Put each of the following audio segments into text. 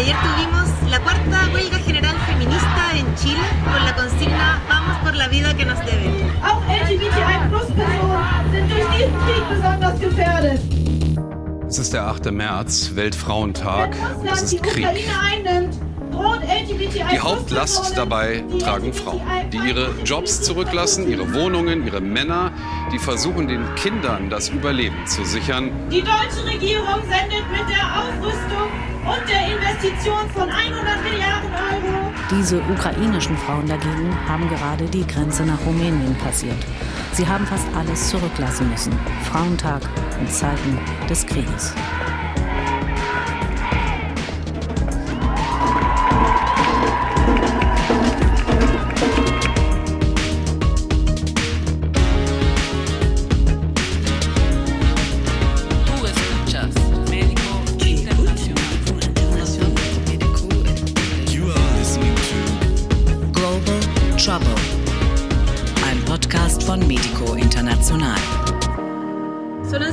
Ayer tuvimos la cuarta huelga general feminista en Chile con la consigna Vamos por la vida que nos deben. Auch LGBTI-Plus-Personen sind durch diesen Krieg besonders gefährdet. Es ist der 8. März, Weltfrauentag. Wenn Es Russland ist Krieg. Ukraine einnimmt, Die Hauptlast dabei tragen Frauen, die ihre Jobs zurücklassen, ihre Wohnungen, ihre Männer, die versuchen, den Kindern das Überleben zu sichern. Die deutsche Regierung sendet mit der Aufrüstung und der Investition von 100 Milliarden Euro Diese ukrainischen Frauen dagegen haben gerade die Grenze nach Rumänien passiert. Sie haben fast alles zurücklassen müssen. Frauentag in Zeiten des Krieges.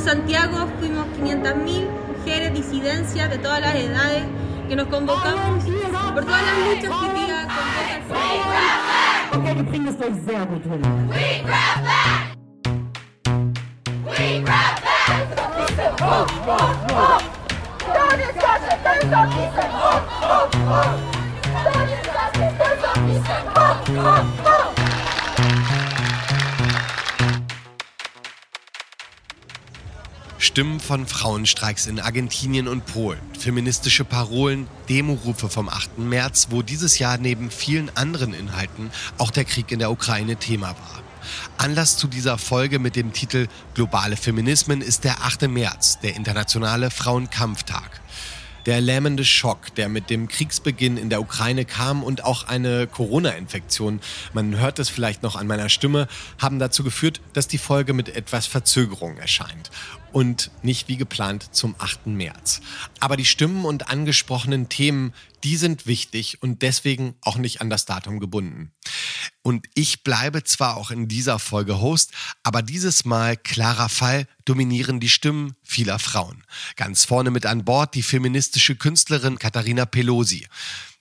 Santiago fuimos 500.000 mujeres, disidencias de todas las edades que nos convocamos por todas las luchas que día convoca el Stimmen von Frauenstreiks in Argentinien und Polen, feministische Parolen, Demorufe vom 8. März, wo dieses Jahr neben vielen anderen Inhalten auch der Krieg in der Ukraine Thema war. Anlass zu dieser Folge mit dem Titel Globale Feminismen ist der 8. März, der internationale Frauenkampftag. Der lähmende Schock, der mit dem Kriegsbeginn in der Ukraine kam und auch eine Corona-Infektion, man hört es vielleicht noch an meiner Stimme, haben dazu geführt, dass die Folge mit etwas Verzögerung erscheint. Und nicht wie geplant zum 8. März. Aber die Stimmen und angesprochenen Themen, die sind wichtig und deswegen auch nicht an das Datum gebunden. Und ich bleibe zwar auch in dieser Folge Host, aber dieses Mal klarer Fall dominieren die Stimmen vieler Frauen. Ganz vorne mit an Bord die feministische Künstlerin Katharina Pelosi.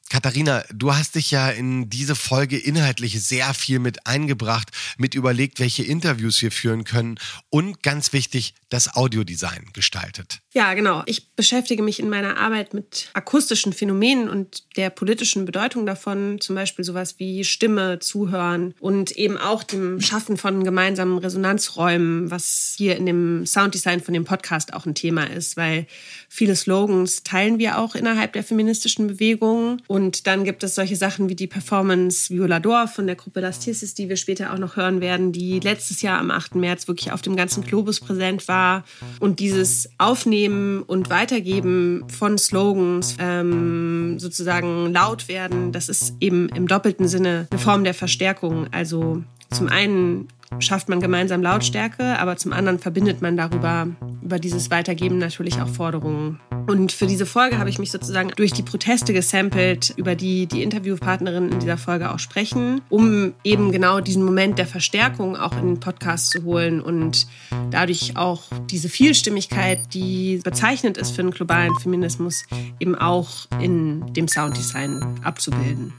Katharina, du hast dich ja in diese Folge inhaltlich sehr viel mit eingebracht, mit überlegt, welche Interviews wir führen können und ganz wichtig, das Audiodesign gestaltet. Ja, genau. Ich beschäftige mich in meiner Arbeit mit akustischen Phänomenen und der politischen Bedeutung davon, zum Beispiel sowas wie Stimme, Zuhören und eben auch dem Schaffen von gemeinsamen Resonanzräumen, was hier in dem Sounddesign von dem Podcast auch ein Thema ist, weil viele Slogans teilen wir auch innerhalb der feministischen Bewegung. Und dann gibt es solche Sachen wie die Performance Violador von der Gruppe Las Tisses, die wir später auch noch hören werden, die letztes Jahr am 8. März wirklich auf dem ganzen Globus präsent war. Und dieses Aufnehmen und Weitergeben von Slogans, ähm, sozusagen laut werden, das ist eben im doppelten Sinne eine Form der Verstärkung. Also zum einen schafft man gemeinsam Lautstärke, aber zum anderen verbindet man darüber, über dieses Weitergeben natürlich auch Forderungen. Und für diese Folge habe ich mich sozusagen durch die Proteste gesampelt, über die die Interviewpartnerinnen in dieser Folge auch sprechen, um eben genau diesen Moment der Verstärkung auch in den Podcast zu holen und dadurch auch diese Vielstimmigkeit, die bezeichnend ist für einen globalen Feminismus, eben auch in dem Sounddesign abzubilden.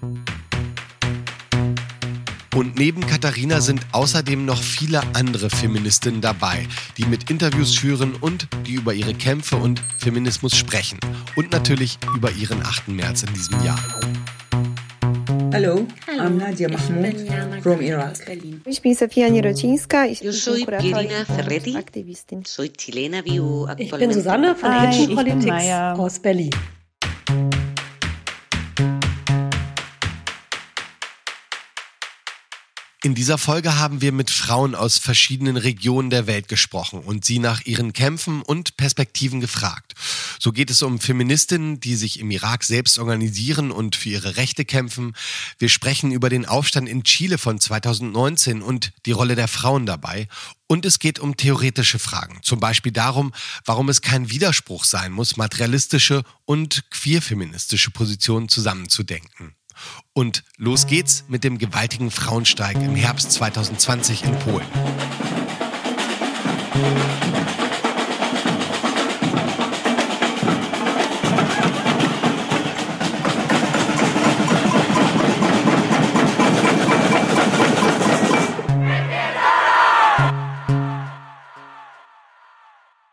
Und neben Katharina sind außerdem noch viele andere Feministinnen dabei, die mit Interviews führen und die über ihre Kämpfe und Feminismus sprechen. Und natürlich über ihren 8. März in diesem Jahr. Hello, I'm Nadia Mahmoud from Iraq. Ich bin Sofia Nierocińska. Ich Yo bin soy und Ferretti. Aktivistin. Soy chilena, vivo Ich bin. Susanne von Hi, Kitchen ich bin Politics Maya. aus Berlin. In dieser Folge haben wir mit Frauen aus verschiedenen Regionen der Welt gesprochen und sie nach ihren Kämpfen und Perspektiven gefragt. So geht es um Feministinnen, die sich im Irak selbst organisieren und für ihre Rechte kämpfen. Wir sprechen über den Aufstand in Chile von 2019 und die Rolle der Frauen dabei. Und es geht um theoretische Fragen, zum Beispiel darum, warum es kein Widerspruch sein muss, materialistische und queerfeministische Positionen zusammenzudenken. Und los geht's mit dem gewaltigen Frauenstreik im Herbst 2020 in Polen.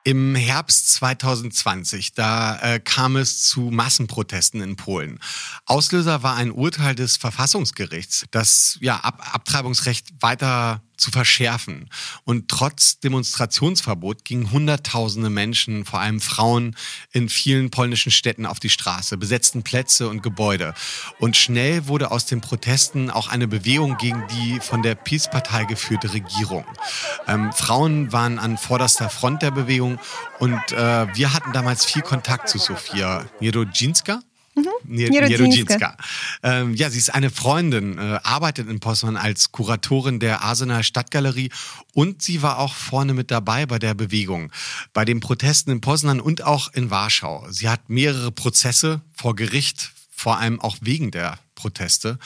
Im Herbst 2020, da äh, kam es zu Massenprotesten in Polen. Auslöser war ein Urteil des Verfassungsgerichts, das ja Ab Abtreibungsrecht weiter zu verschärfen. Und trotz Demonstrationsverbot gingen Hunderttausende Menschen, vor allem Frauen, in vielen polnischen Städten auf die Straße, besetzten Plätze und Gebäude. Und schnell wurde aus den Protesten auch eine Bewegung gegen die von der PiS-Partei geführte Regierung. Ähm, Frauen waren an vorderster Front der Bewegung und äh, wir hatten damals viel Kontakt zu Sofia Nierodzinska. Mhm. Nierodzinska. Ähm, ja, sie ist eine Freundin, äh, arbeitet in Poznan als Kuratorin der Arsener Stadtgalerie und sie war auch vorne mit dabei bei der Bewegung, bei den Protesten in Poznan und auch in Warschau. Sie hat mehrere Prozesse vor Gericht, vor allem auch wegen der Proteste.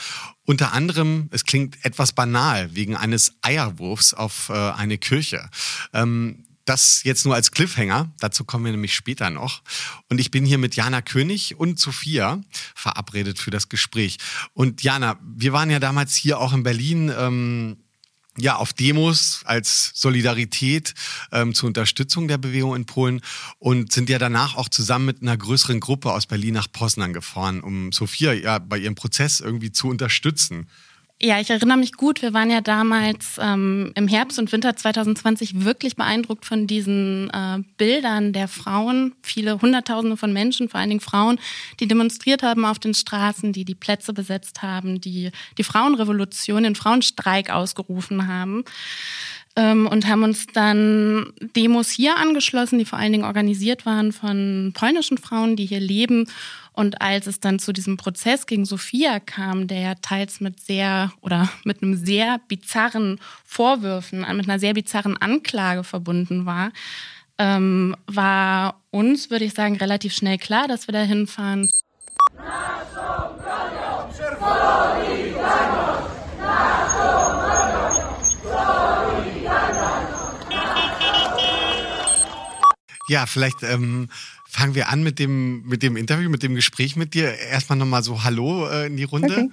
Unter anderem, es klingt etwas banal, wegen eines Eierwurfs auf äh, eine Kirche. Ähm, das jetzt nur als Cliffhanger. Dazu kommen wir nämlich später noch. Und ich bin hier mit Jana König und Sophia verabredet für das Gespräch. Und Jana, wir waren ja damals hier auch in Berlin. Ähm, ja, auf Demos als Solidarität ähm, zur Unterstützung der Bewegung in Polen und sind ja danach auch zusammen mit einer größeren Gruppe aus Berlin nach Poznan gefahren, um Sophia ja bei ihrem Prozess irgendwie zu unterstützen. Ja, ich erinnere mich gut. Wir waren ja damals ähm, im Herbst und Winter 2020 wirklich beeindruckt von diesen äh, Bildern der Frauen. Viele Hunderttausende von Menschen, vor allen Dingen Frauen, die demonstriert haben auf den Straßen, die die Plätze besetzt haben, die die Frauenrevolution, den Frauenstreik ausgerufen haben ähm, und haben uns dann Demos hier angeschlossen, die vor allen Dingen organisiert waren von polnischen Frauen, die hier leben und als es dann zu diesem Prozess gegen Sophia kam, der ja teils mit sehr oder mit einem sehr bizarren Vorwürfen, mit einer sehr bizarren Anklage verbunden war, ähm, war uns, würde ich sagen, relativ schnell klar, dass wir da hinfahren. Ja, vielleicht ähm, fangen wir an mit dem, mit dem Interview, mit dem Gespräch mit dir. Erstmal nochmal so Hallo äh, in die Runde. Okay.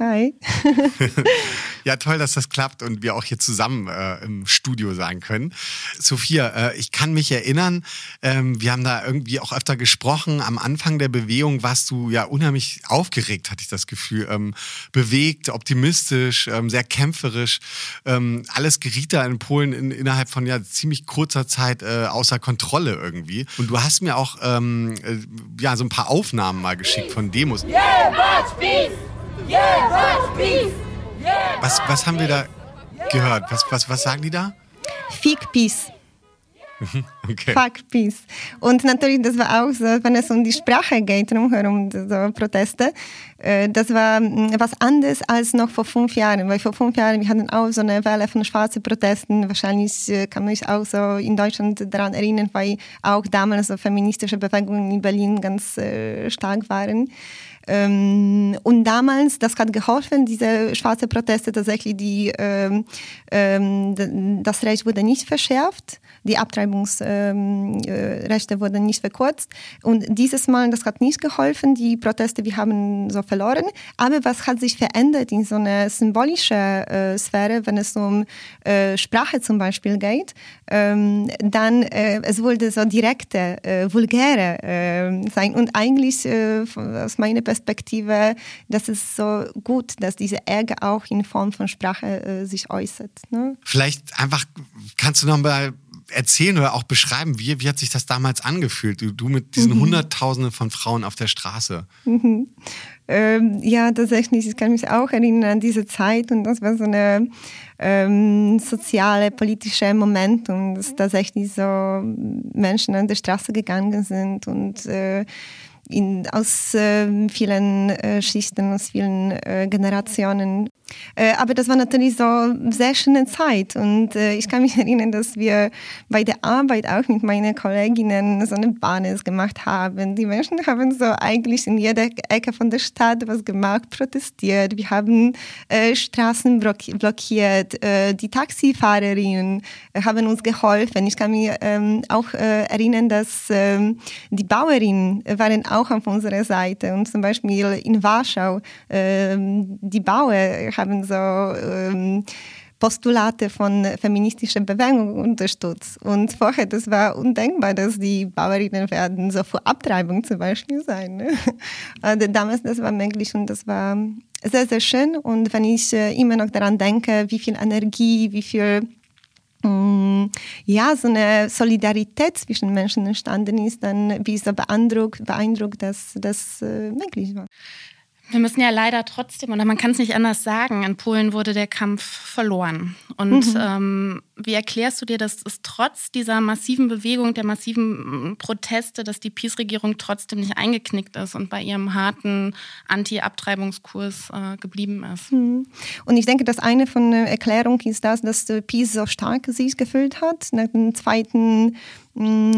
Hi. ja, toll, dass das klappt und wir auch hier zusammen äh, im Studio sein können. Sophia, äh, ich kann mich erinnern, ähm, wir haben da irgendwie auch öfter gesprochen. Am Anfang der Bewegung warst du ja unheimlich aufgeregt, hatte ich das Gefühl. Ähm, bewegt, optimistisch, ähm, sehr kämpferisch. Ähm, alles geriet da in Polen in, innerhalb von ja ziemlich kurzer Zeit äh, außer Kontrolle irgendwie. Und du hast mir auch ähm, äh, ja so ein paar Aufnahmen mal geschickt von Demos. Yeah, peace! Was, was haben wir da gehört? Was, was, was sagen die da? Fick Peace. Okay. Fuck Peace. Und natürlich, das war auch so, wenn es um die Sprache geht, um so Proteste, äh, das war mm, was anderes als noch vor fünf Jahren, weil vor fünf Jahren, wir hatten auch so eine Welle von schwarzen Protesten. Wahrscheinlich äh, kann man sich auch so in Deutschland daran erinnern, weil auch damals so feministische Bewegungen in Berlin ganz äh, stark waren. Ähm, und damals, das hat geholfen, diese schwarze Proteste tatsächlich, die, ähm, ähm, das Recht wurde nicht verschärft, die Abtreibungsrechte ähm, äh, wurden nicht verkürzt. Und dieses Mal, das hat nicht geholfen, die Proteste, wir haben so verloren. Aber was hat sich verändert in so einer symbolischen äh, Sphäre, wenn es um äh, Sprache zum Beispiel geht, ähm, dann äh, es wurde so direkte, äh, vulgäre ähm, sein. Und eigentlich aus meiner Perspektive, das ist so gut, dass diese Ärger auch in Form von Sprache äh, sich äußert. Ne? Vielleicht einfach, kannst du noch mal erzählen oder auch beschreiben, wie, wie hat sich das damals angefühlt? Du, du mit diesen mhm. Hunderttausenden von Frauen auf der Straße. Mhm. Ähm, ja, tatsächlich, ich kann mich auch erinnern an diese Zeit und das war so eine ähm, soziale, politische Moment und dass tatsächlich so Menschen an der Straße gegangen sind und äh, in, aus äh, vielen äh, Schichten, aus vielen äh, Generationen. Äh, aber das war natürlich so eine sehr schöne Zeit und äh, ich kann mich erinnern, dass wir bei der Arbeit auch mit meinen Kolleginnen so eine Bahnes gemacht haben. Die Menschen haben so eigentlich in jeder Ecke von der Stadt was gemacht, protestiert. Wir haben äh, Straßen blockiert. die Taxifahrerinnen haben uns geholfen. Ich kann mich ähm, auch erinnern, dass ähm, die Bauerinnen waren auch auf unserer Seite und zum Beispiel in Warschau ähm, die Bauern haben so ähm, Postulate von feministischer Bewegung unterstützt. Und vorher, das war undenkbar, dass die Bauerinnen werden so vor Abtreibung zum Beispiel sein. Ne? Also damals, das war möglich und das war sehr, sehr schön. Und wenn ich äh, immer noch daran denke, wie viel Energie, wie viel ja, so eine Solidarität zwischen Menschen entstanden ist, dann bin ich so beeindruckt, beeindruckt dass das äh, möglich war. Wir müssen ja leider trotzdem, oder man kann es nicht anders sagen, in Polen wurde der Kampf verloren. Und mhm. ähm, wie erklärst du dir, dass es trotz dieser massiven Bewegung, der massiven mm, Proteste, dass die PiS-Regierung trotzdem nicht eingeknickt ist und bei ihrem harten Anti-Abtreibungskurs äh, geblieben ist? Mhm. Und ich denke, dass eine von der Erklärungen ist das, dass PiS so stark sich gefühlt hat. Nach dem zweiten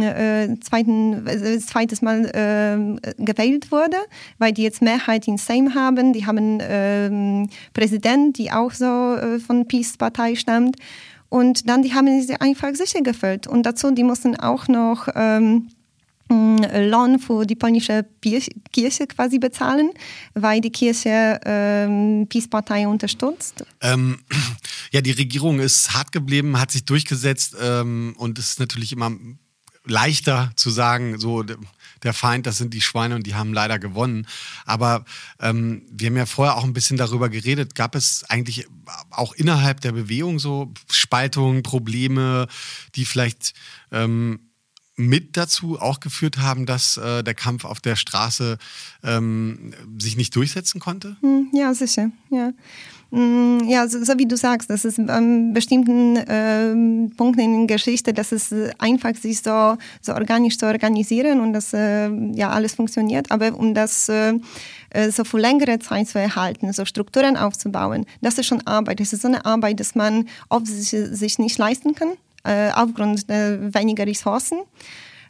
äh, zweiten, äh, zweites Mal äh, gewählt wurde, weil die jetzt Mehrheit in Sejm haben. Die haben äh, Präsident, die auch so äh, von PiS-Partei stammt. Und dann die haben sie einfach sicher gefüllt. Und dazu, die mussten auch noch ähm, Lohn für die polnische Kirche quasi bezahlen, weil die Kirche ähm, Peace-Partei unterstützt. Ähm, ja, die Regierung ist hart geblieben, hat sich durchgesetzt ähm, und ist natürlich immer leichter zu sagen, so der Feind, das sind die Schweine und die haben leider gewonnen. Aber ähm, wir haben ja vorher auch ein bisschen darüber geredet. Gab es eigentlich auch innerhalb der Bewegung so Spaltungen, Probleme, die vielleicht ähm, mit dazu auch geführt haben, dass äh, der Kampf auf der Straße ähm, sich nicht durchsetzen konnte? Hm, ja, sicher. Ja. Mm, ja, so, so, wie du sagst, das ist an bestimmten äh, Punkten in der Geschichte, dass es einfach sich so, so organisch zu organisieren und dass äh, ja alles funktioniert. Aber um das äh, äh, so für längere Zeit zu erhalten, so Strukturen aufzubauen, das ist schon Arbeit. Das ist so eine Arbeit, dass man oft sich, sich nicht leisten kann, aufgrund der weniger Ressourcen.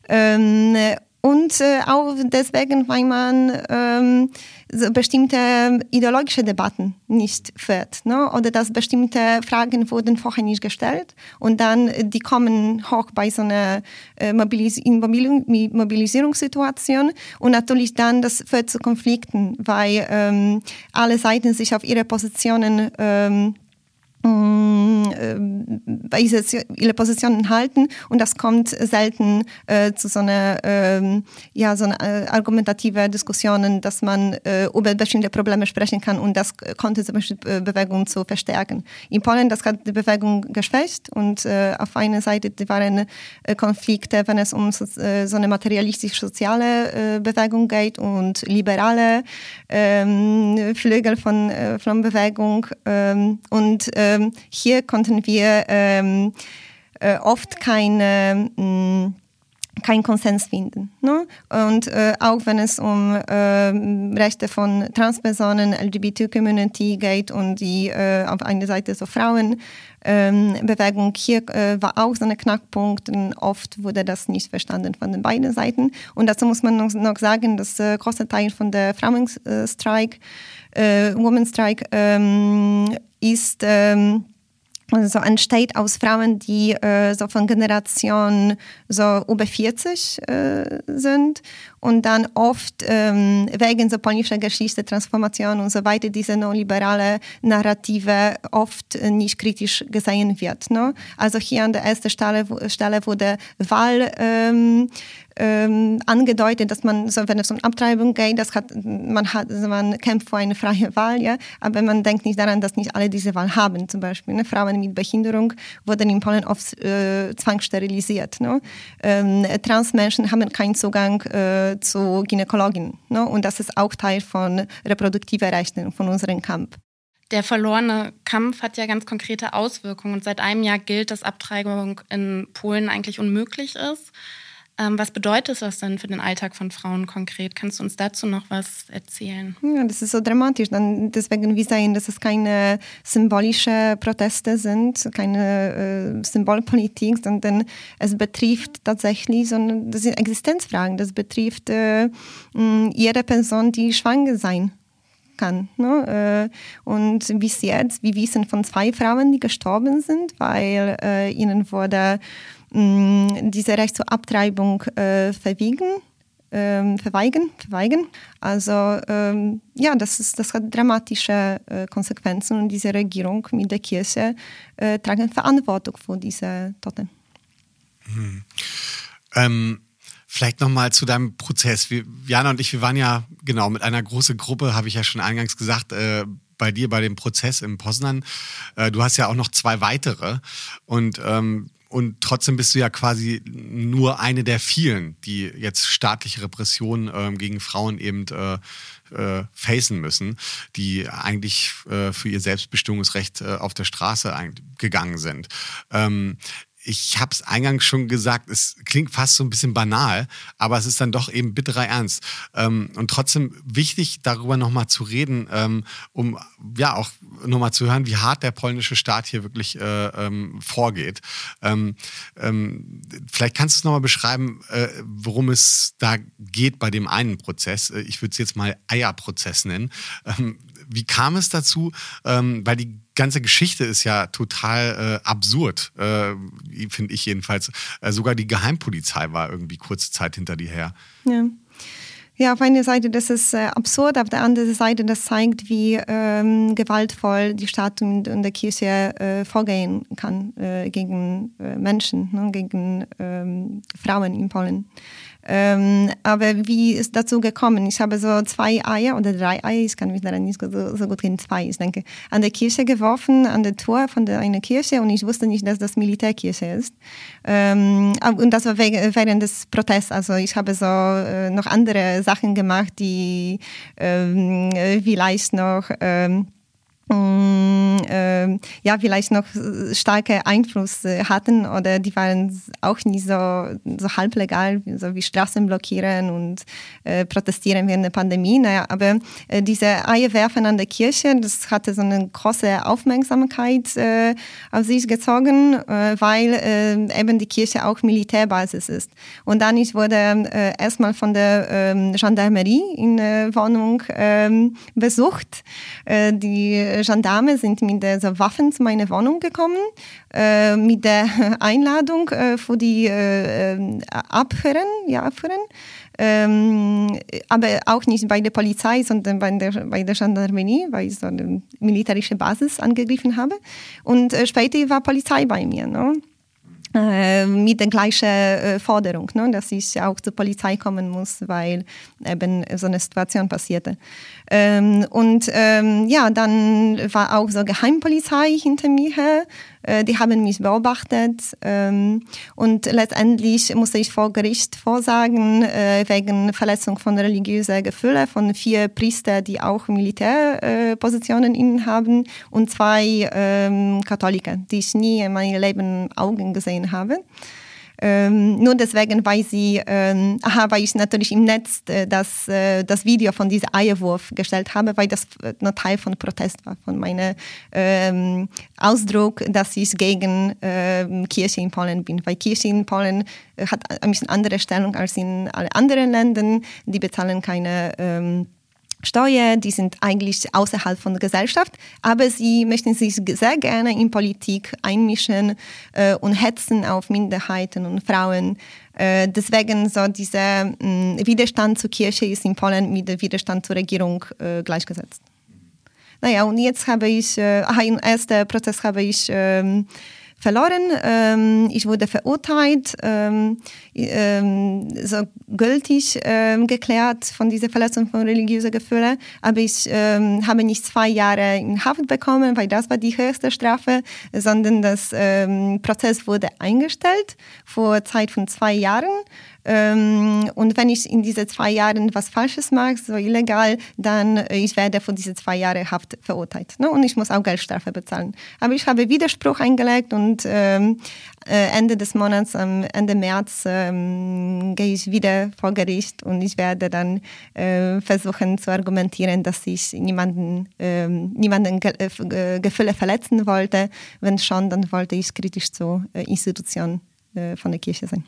Ähm, und äh, auch deswegen, weil man ähm, so bestimmte ideologische Debatten nicht führt. Ne? Oder dass bestimmte Fragen wurden vorher nicht gestellt und dann äh, die kommen hoch bei so einer äh, Mobilis Mobilisierungssituation und natürlich dann das führt zu Konflikten, weil ähm, alle Seiten sich auf ihre Positionen ähm, ihre Positionen halten und das kommt selten äh, zu so einer, ähm, ja, so einer äh, argumentative Diskussionen, dass man äh, über bestimmte Probleme sprechen kann. Und das konnte zum Beispiel äh, Bewegung zu verstärken. In Polen, das hat die Bewegung geschwächt. Und äh, auf einer Seite waren äh, Konflikte, wenn es um so, so eine materialistisch-soziale Bewegung geht und liberale ähm, Flügel von, von Bewegung ähm, und ähm, hier konnten wir ähm, äh, oft keine mh, keinen Konsens finden. Ne? Und äh, auch wenn es um äh, Rechte von Transpersonen, LGBT-Community geht und die äh, auf einer Seite so Frauenbewegung, ähm, hier äh, war auch so ein Knackpunkt und oft wurde das nicht verstanden von den beiden Seiten. Und dazu muss man noch, noch sagen, dass äh, großer Teil von der Frauenstreik, äh, Women's Strike, ähm, ist ähm, so entsteht aus Frauen, die äh, so von Generation so über 40 äh, sind und dann oft ähm, wegen so polnischer Geschichte, Transformation und so weiter diese neoliberale Narrative oft nicht kritisch gesehen wird. Ne? Also hier an der ersten Stelle, Stelle wurde Wahl ähm, ähm, angedeutet, dass man, so, wenn es um Abtreibung geht, das hat, man, hat, man kämpft für eine freie Wahl, ja, aber man denkt nicht daran, dass nicht alle diese Wahl haben. Zum Beispiel ne? Frauen mit Behinderung wurden in Polen oft äh, zwangssterilisiert. Ne? Ähm, Transmenschen haben keinen Zugang äh, zu Gynäkologin. Ne? Und das ist auch Teil von reproduktiven Rechten, von unserem Kampf. Der verlorene Kampf hat ja ganz konkrete Auswirkungen und seit einem Jahr gilt, dass Abtreibung in Polen eigentlich unmöglich ist. Ähm, was bedeutet das denn für den Alltag von Frauen konkret? Kannst du uns dazu noch was erzählen? Ja, das ist so dramatisch. Dann deswegen wir sehen, dass es keine symbolischen Proteste sind, keine äh, Symbolpolitik, sondern es betrifft tatsächlich, sondern das sind Existenzfragen. Das betrifft äh, jede Person, die schwanger sein kann. Ne? Äh, und bis jetzt, wir wissen von zwei Frauen, die gestorben sind, weil äh, ihnen wurde diese Recht zur Abtreibung äh, verwiegen. Ähm, verweigern, verweigern. Also ähm, ja, das, ist, das hat dramatische äh, Konsequenzen und diese Regierung mit der Kirche äh, tragen Verantwortung für diese Toten. Hm. Ähm, vielleicht nochmal zu deinem Prozess. Wir, Jana und ich, wir waren ja genau mit einer großen Gruppe, habe ich ja schon eingangs gesagt, äh, bei dir bei dem Prozess in Poznan. Äh, du hast ja auch noch zwei weitere und ähm, und trotzdem bist du ja quasi nur eine der vielen, die jetzt staatliche Repressionen ähm, gegen Frauen eben äh, äh, facen müssen, die eigentlich äh, für ihr Selbstbestimmungsrecht äh, auf der Straße gegangen sind. Ähm, ich habe es eingangs schon gesagt, es klingt fast so ein bisschen banal, aber es ist dann doch eben bitterer Ernst. Ähm, und trotzdem wichtig, darüber nochmal zu reden, ähm, um ja auch nochmal zu hören, wie hart der polnische Staat hier wirklich äh, ähm, vorgeht. Ähm, ähm, vielleicht kannst du es nochmal beschreiben, äh, worum es da geht bei dem einen Prozess. Äh, ich würde es jetzt mal Eierprozess nennen. Ähm, wie kam es dazu? weil die ganze Geschichte ist ja total äh, absurd, äh, finde ich jedenfalls. Äh, sogar die Geheimpolizei war irgendwie kurze Zeit hinter dir her. Ja. Ja, auf einer Seite das ist äh, absurd, auf der anderen Seite das zeigt, wie ähm, gewaltvoll die Staat und, und der Kirche äh, vorgehen kann äh, gegen äh, Menschen, ne, gegen ähm, Frauen in Polen. Ähm, aber wie ist dazu gekommen? Ich habe so zwei Eier oder drei Eier, ich kann mich daran nicht so, so gut erinnern, zwei, ich denke, an der Kirche geworfen, an der Tor von der, einer Kirche und ich wusste nicht, dass das Militärkirche ist. Ähm, und das war während des Protests. Also ich habe so äh, noch andere Sachen gemacht, die ähm, vielleicht noch ähm, äh, ja, vielleicht noch starke Einfluss äh, hatten oder die waren auch nicht so, so halblegal, so wie Straßen blockieren und äh, protestieren während der Pandemie. Naja, aber äh, diese Eier werfen an der Kirche, das hatte so eine große Aufmerksamkeit äh, auf sich gezogen, äh, weil äh, eben die Kirche auch Militärbasis ist. Und dann ich wurde äh, erstmal von der äh, Gendarmerie in der Wohnung äh, besucht. Äh, die Gendarme sind mit so Waffen zu meiner Wohnung gekommen, äh, mit der Einladung äh, für die äh, äh Abhören, ja, Abhören. Ähm, aber auch nicht bei der Polizei, sondern bei der, bei der Gendarmerie, weil ich so eine militärische Basis angegriffen habe. Und äh, später war Polizei bei mir. Ne? Äh, mit der gleichen äh, Forderung, ne, dass ich auch zur Polizei kommen muss, weil eben so eine Situation passierte. Ähm, und ähm, ja, dann war auch so Geheimpolizei hinter mir her. Äh, die haben mich beobachtet ähm, und letztendlich musste ich vor Gericht vorsagen äh, wegen Verletzung von religiöser Gefühle von vier Priester, die auch Militärpositionen äh, innehaben und zwei ähm, Katholiker, die ich nie in meinem Leben Augen gesehen habe. Ähm, nur deswegen, weil sie, ähm, aha, weil ich natürlich im Netz äh, das, äh, das Video von diesem Eierwurf gestellt habe, weil das äh, nur Teil von Protest war, von meinem ähm, Ausdruck, dass ich gegen ähm, Kirche in Polen bin. Weil Kirche in Polen äh, hat ein bisschen andere Stellung als in allen anderen Ländern. Die bezahlen keine ähm, Steuern, die sind eigentlich außerhalb von der Gesellschaft, aber sie möchten sich sehr gerne in Politik einmischen äh, und hetzen auf Minderheiten und Frauen. Äh, deswegen so dieser mh, mm, Widerstand zur Kirche ist in Polen mit dem Widerstand zur Regierung äh, gleichgesetzt. Naja, und jetzt habe ich, äh, im ersten Prozess habe ich ähm, verloren. Ähm, ich wurde verurteilt, ähm, ähm, so gültig ähm, geklärt von dieser Verletzung von religiösen Gefühlen. Aber ich ähm, habe nicht zwei Jahre in Haft bekommen, weil das war die höchste Strafe, sondern das ähm, Prozess wurde eingestellt vor Zeit von zwei Jahren. Ähm, und wenn ich in diesen zwei Jahren was Falsches mache, so illegal, dann äh, ich werde für diese zwei Jahre Haft verurteilt. Ne? Und ich muss auch Geldstrafe bezahlen. Aber ich habe Widerspruch eingelegt und ähm, äh, Ende des Monats, am Ende März, ähm, gehe ich wieder vor Gericht und ich werde dann äh, versuchen zu argumentieren, dass ich niemanden, äh, niemanden Ge äh, Gefühle verletzen wollte. Wenn schon, dann wollte ich kritisch zur äh, Institution äh, von der Kirche sein.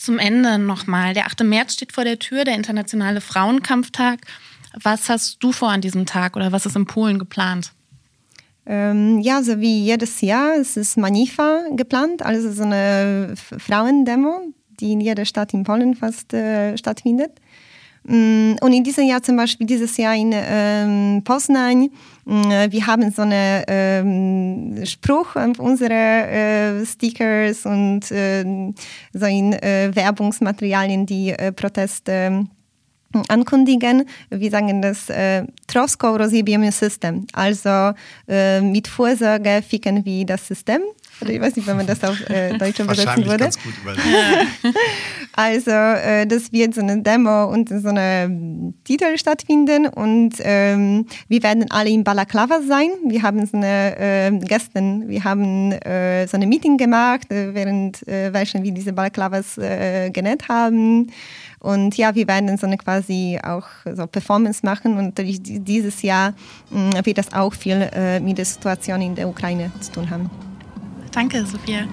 Zum Ende nochmal. Der 8. März steht vor der Tür, der internationale Frauenkampftag. Was hast du vor an diesem Tag oder was ist in Polen geplant? Ähm, ja, so wie jedes Jahr, es ist Manifa geplant, also so eine Frauendemo, die in jeder Stadt in Polen fast äh, stattfindet. Mm, und in diesem Jahr zum Beispiel, dieses Jahr in ähm, Poznań, wir haben so einen ähm, Spruch auf unsere äh, Stickers und äh, so in äh, Werbungsmaterialien, die äh, Proteste ankündigen. Wir sagen das äh, troską rozjebiemy System. Also äh, mit Vorsorge ficken wir das System. Oder ich weiß nicht, wenn man das auf äh, Deutsch übersetzen würde. Ganz gut also äh, das wird so eine Demo und so eine Titel stattfinden und ähm, wir werden alle in Balaklava sein. Wir haben so eine äh, gestern, wir haben äh, so eine Meeting gemacht, äh, während äh, welchen wir diese Balaklavas äh, genäht haben. Und ja, wir werden so eine quasi auch so Performance machen und dieses Jahr mh, mm, wird das auch viel äh, mit der Situation in der Ukraine zu tun haben. Danke, Sophia.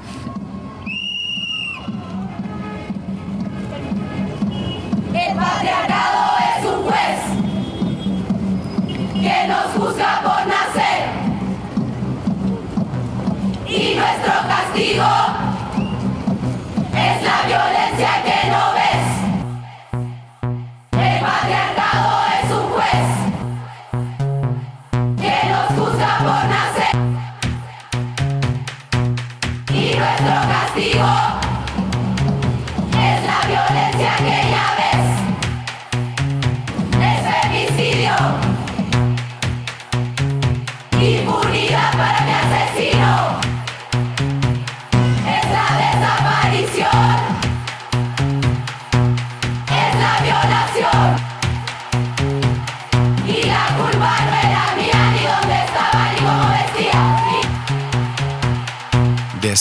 El patriarcado es un juez que nos juzga por nacer y nuestro castigo es la violencia que no ves. kasih. Oh.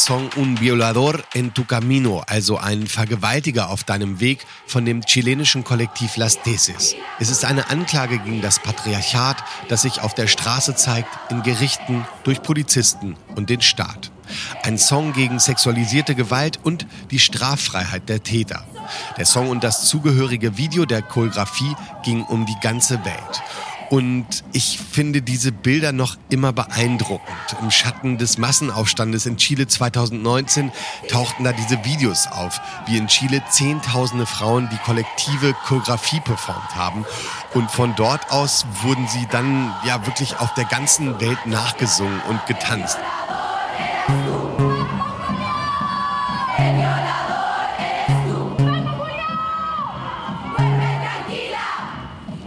Song Un Violador en tu Camino, also ein Vergewaltiger auf deinem Weg von dem chilenischen Kollektiv Las Tesis. Es ist eine Anklage gegen das Patriarchat, das sich auf der Straße zeigt, in Gerichten, durch Polizisten und den Staat. Ein Song gegen sexualisierte Gewalt und die Straffreiheit der Täter. Der Song und das zugehörige Video der Choreografie ging um die ganze Welt. Und ich finde diese Bilder noch immer beeindruckend. Im Schatten des Massenaufstandes in Chile 2019 tauchten da diese Videos auf, wie in Chile Zehntausende Frauen die kollektive Choreografie performt haben. Und von dort aus wurden sie dann ja wirklich auf der ganzen Welt nachgesungen und getanzt.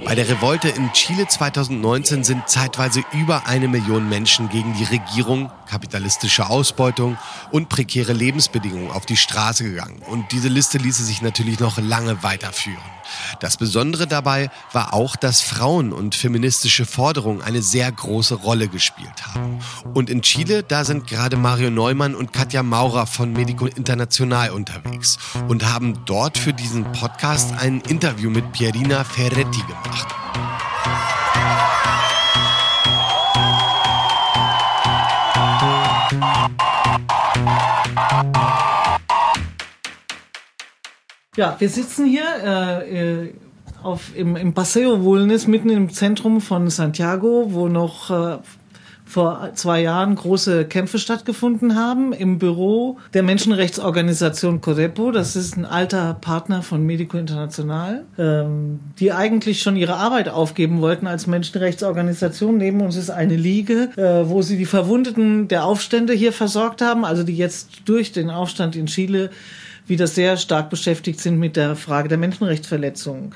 Bei der Revolte in Chile 2019 sind zeitweise über eine Million Menschen gegen die Regierung, kapitalistische Ausbeutung und prekäre Lebensbedingungen auf die Straße gegangen. Und diese Liste ließe sich natürlich noch lange weiterführen. Das Besondere dabei war auch, dass Frauen und feministische Forderungen eine sehr große Rolle gespielt haben. Und in Chile, da sind gerade Mario Neumann und Katja Maurer von Medico International unterwegs und haben dort für diesen Podcast ein Interview mit Pierina Ferretti gemacht. Ja, wir sitzen hier äh, äh, auf, im, im Paseo Wulnes, mitten im Zentrum von Santiago, wo noch äh, vor zwei Jahren große Kämpfe stattgefunden haben im Büro der Menschenrechtsorganisation Codepo. Das ist ein alter Partner von Medico International, ähm, die eigentlich schon ihre Arbeit aufgeben wollten als Menschenrechtsorganisation. Neben uns ist eine Liege, äh, wo sie die Verwundeten der Aufstände hier versorgt haben, also die jetzt durch den Aufstand in Chile wieder sehr stark beschäftigt sind mit der Frage der Menschenrechtsverletzungen.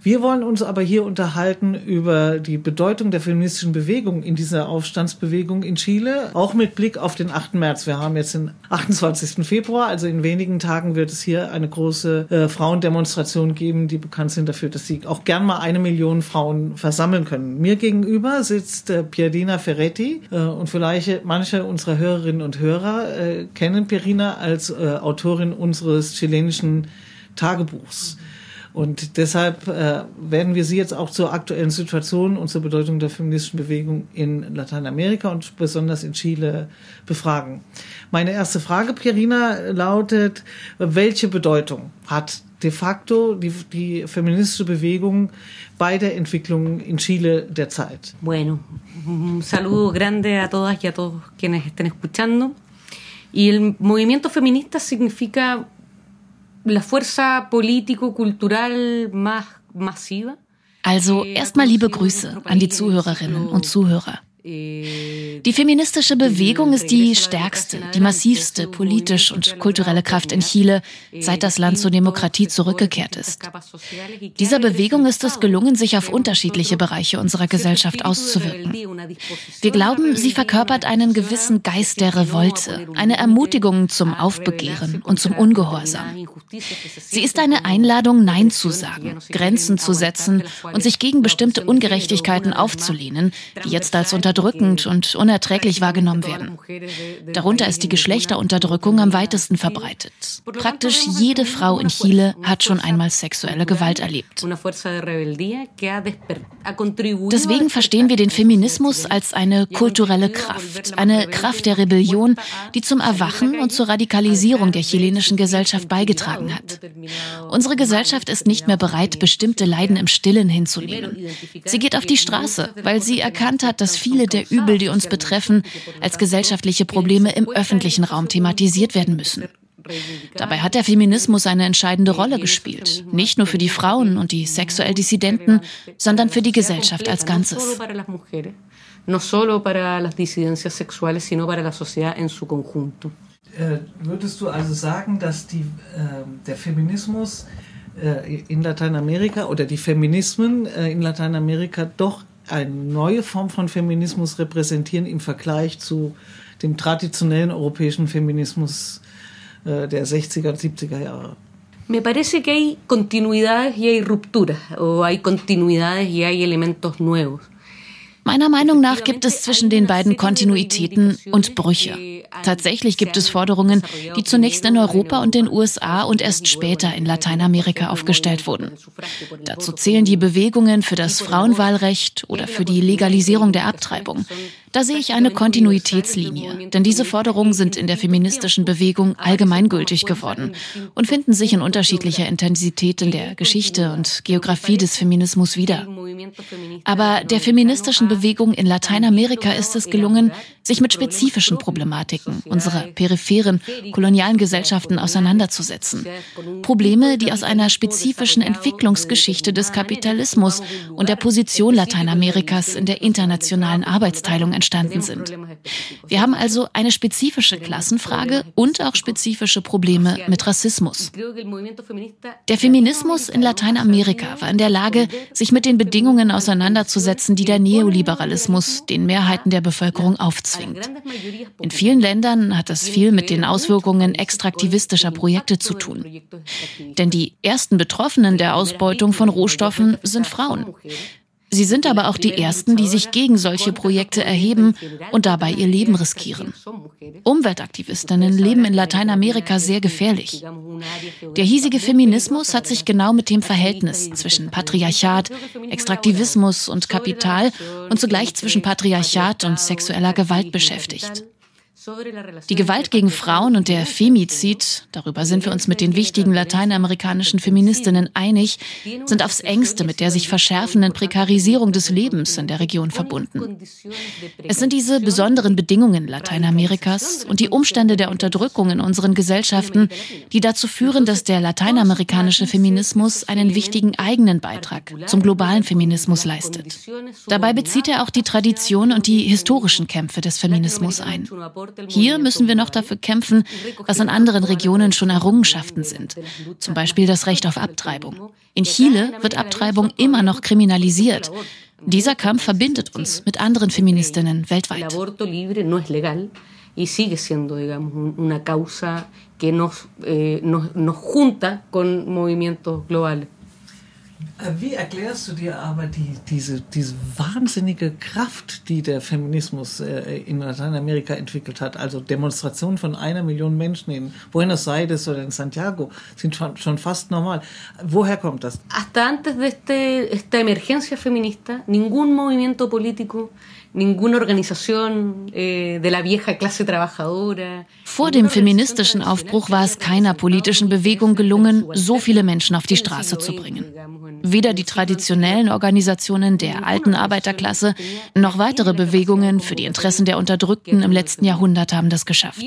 Wir wollen uns aber hier unterhalten über die Bedeutung der feministischen Bewegung in dieser Aufstandsbewegung in Chile, auch mit Blick auf den 8. März. Wir haben jetzt den 28. Februar, also in wenigen Tagen wird es hier eine große äh, Frauendemonstration geben, die bekannt sind dafür, dass sie auch gern mal eine Million Frauen versammeln können. Mir gegenüber sitzt äh, Pierina Ferretti äh, und vielleicht manche unserer Hörerinnen und Hörer äh, kennen Pierina als äh, Autorin unseres chilenischen Tagebuchs. Und deshalb äh, werden wir Sie jetzt auch zur aktuellen Situation und zur Bedeutung der feministischen Bewegung in Lateinamerika und besonders in Chile befragen. Meine erste Frage, Pierina, lautet, welche Bedeutung hat de facto die, die feministische Bewegung bei der Entwicklung in Chile der Zeit? Bueno, un saludo grande a todas y a todos quienes estén escuchando. Y el movimiento feminista significa la fuerza político-cultural más masiva. Also erstmal liebe Grüße an die Zuhörerinnen und Zuhörer. Die feministische Bewegung ist die stärkste, die massivste politisch und kulturelle Kraft in Chile, seit das Land zur Demokratie zurückgekehrt ist. Dieser Bewegung ist es gelungen, sich auf unterschiedliche Bereiche unserer Gesellschaft auszuwirken. Wir glauben, sie verkörpert einen gewissen Geist der Revolte, eine Ermutigung zum Aufbegehren und zum Ungehorsam. Sie ist eine Einladung, Nein zu sagen, Grenzen zu setzen und sich gegen bestimmte Ungerechtigkeiten aufzulehnen, die jetzt als Unterdrückung unterdrückend und unerträglich wahrgenommen werden. Darunter ist die Geschlechterunterdrückung am weitesten verbreitet. Praktisch jede Frau in Chile hat schon einmal sexuelle Gewalt erlebt. Deswegen verstehen wir den Feminismus als eine kulturelle Kraft, eine Kraft der Rebellion, die zum Erwachen und zur Radikalisierung der chilenischen Gesellschaft beigetragen hat. Unsere Gesellschaft ist nicht mehr bereit, bestimmte Leiden im Stillen hinzunehmen. Sie geht auf die Straße, weil sie erkannt hat, dass viele der Übel, die uns betreffen, als gesellschaftliche Probleme im öffentlichen Raum thematisiert werden müssen. Dabei hat der Feminismus eine entscheidende Rolle gespielt, nicht nur für die Frauen und die sexuell Dissidenten, sondern für die Gesellschaft als Ganzes. Äh, würdest du also sagen, dass die, äh, der Feminismus äh, in Lateinamerika oder die Feminismen äh, in Lateinamerika doch eine neue Form von Feminismus repräsentieren im Vergleich zu dem traditionellen europäischen Feminismus äh, der 60er und 70er Jahre. Me parece que hay continuidades y hay rupturas, o hay continuidades y hay elementos nuevos. Meiner Meinung nach gibt es zwischen den beiden Kontinuitäten und Brüche. Tatsächlich gibt es Forderungen, die zunächst in Europa und den USA und erst später in Lateinamerika aufgestellt wurden. Dazu zählen die Bewegungen für das Frauenwahlrecht oder für die Legalisierung der Abtreibung. Da sehe ich eine Kontinuitätslinie, denn diese Forderungen sind in der feministischen Bewegung allgemeingültig geworden und finden sich in unterschiedlicher Intensität in der Geschichte und Geografie des Feminismus wieder. Aber der feministischen Bewegung in Lateinamerika ist es gelungen, sich mit spezifischen Problematiken unserer peripheren kolonialen Gesellschaften auseinanderzusetzen. Probleme, die aus einer spezifischen Entwicklungsgeschichte des Kapitalismus und der Position Lateinamerikas in der internationalen Arbeitsteilung entstanden sind. Wir haben also eine spezifische Klassenfrage und auch spezifische Probleme mit Rassismus. Der Feminismus in Lateinamerika war in der Lage, sich mit den Bedingungen auseinanderzusetzen, die der Neoliberalismus den Mehrheiten der Bevölkerung aufzwingt. In vielen Ländern hat das viel mit den Auswirkungen extraktivistischer Projekte zu tun. Denn die ersten Betroffenen der Ausbeutung von Rohstoffen sind Frauen. Sie sind aber auch die Ersten, die sich gegen solche Projekte erheben und dabei ihr Leben riskieren. Umweltaktivistinnen leben in Lateinamerika sehr gefährlich. Der hiesige Feminismus hat sich genau mit dem Verhältnis zwischen Patriarchat, Extraktivismus und Kapital und zugleich zwischen Patriarchat und sexueller Gewalt beschäftigt. Die Gewalt gegen Frauen und der Femizid, darüber sind wir uns mit den wichtigen lateinamerikanischen Feministinnen einig, sind aufs engste mit der sich verschärfenden Prekarisierung des Lebens in der Region verbunden. Es sind diese besonderen Bedingungen Lateinamerikas und die Umstände der Unterdrückung in unseren Gesellschaften, die dazu führen, dass der lateinamerikanische Feminismus einen wichtigen eigenen Beitrag zum globalen Feminismus leistet. Dabei bezieht er auch die Tradition und die historischen Kämpfe des Feminismus ein. Hier müssen wir noch dafür kämpfen, was in anderen Regionen schon Errungenschaften sind. Zum Beispiel das Recht auf Abtreibung. In Chile wird Abtreibung immer noch kriminalisiert. Dieser Kampf verbindet uns mit anderen Feministinnen weltweit. y sigue siendo, digamos, una causa que nos, eh, nos, nos junta con movimientos globales. Äh, wie erklärst du dir aber die, diese, diese wahnsinnige Kraft, die der Feminismus äh, in Lateinamerika entwickelt hat? Also Demonstrationen von einer Million Menschen in Buenos Aires oder in Santiago sind schon, schon fast normal. Woher kommt das? Hasta antes de este, esta emergencia feminista, ningún movimiento político ninguna organización eh, de la vieja clase trabajadora. Vor dem feministischen Aufbruch war es keiner politischen Bewegung gelungen, so viele Menschen auf die Straße zu bringen. Weder die traditionellen Organisationen der alten Arbeiterklasse noch weitere Bewegungen für die Interessen der Unterdrückten im letzten Jahrhundert haben das geschafft.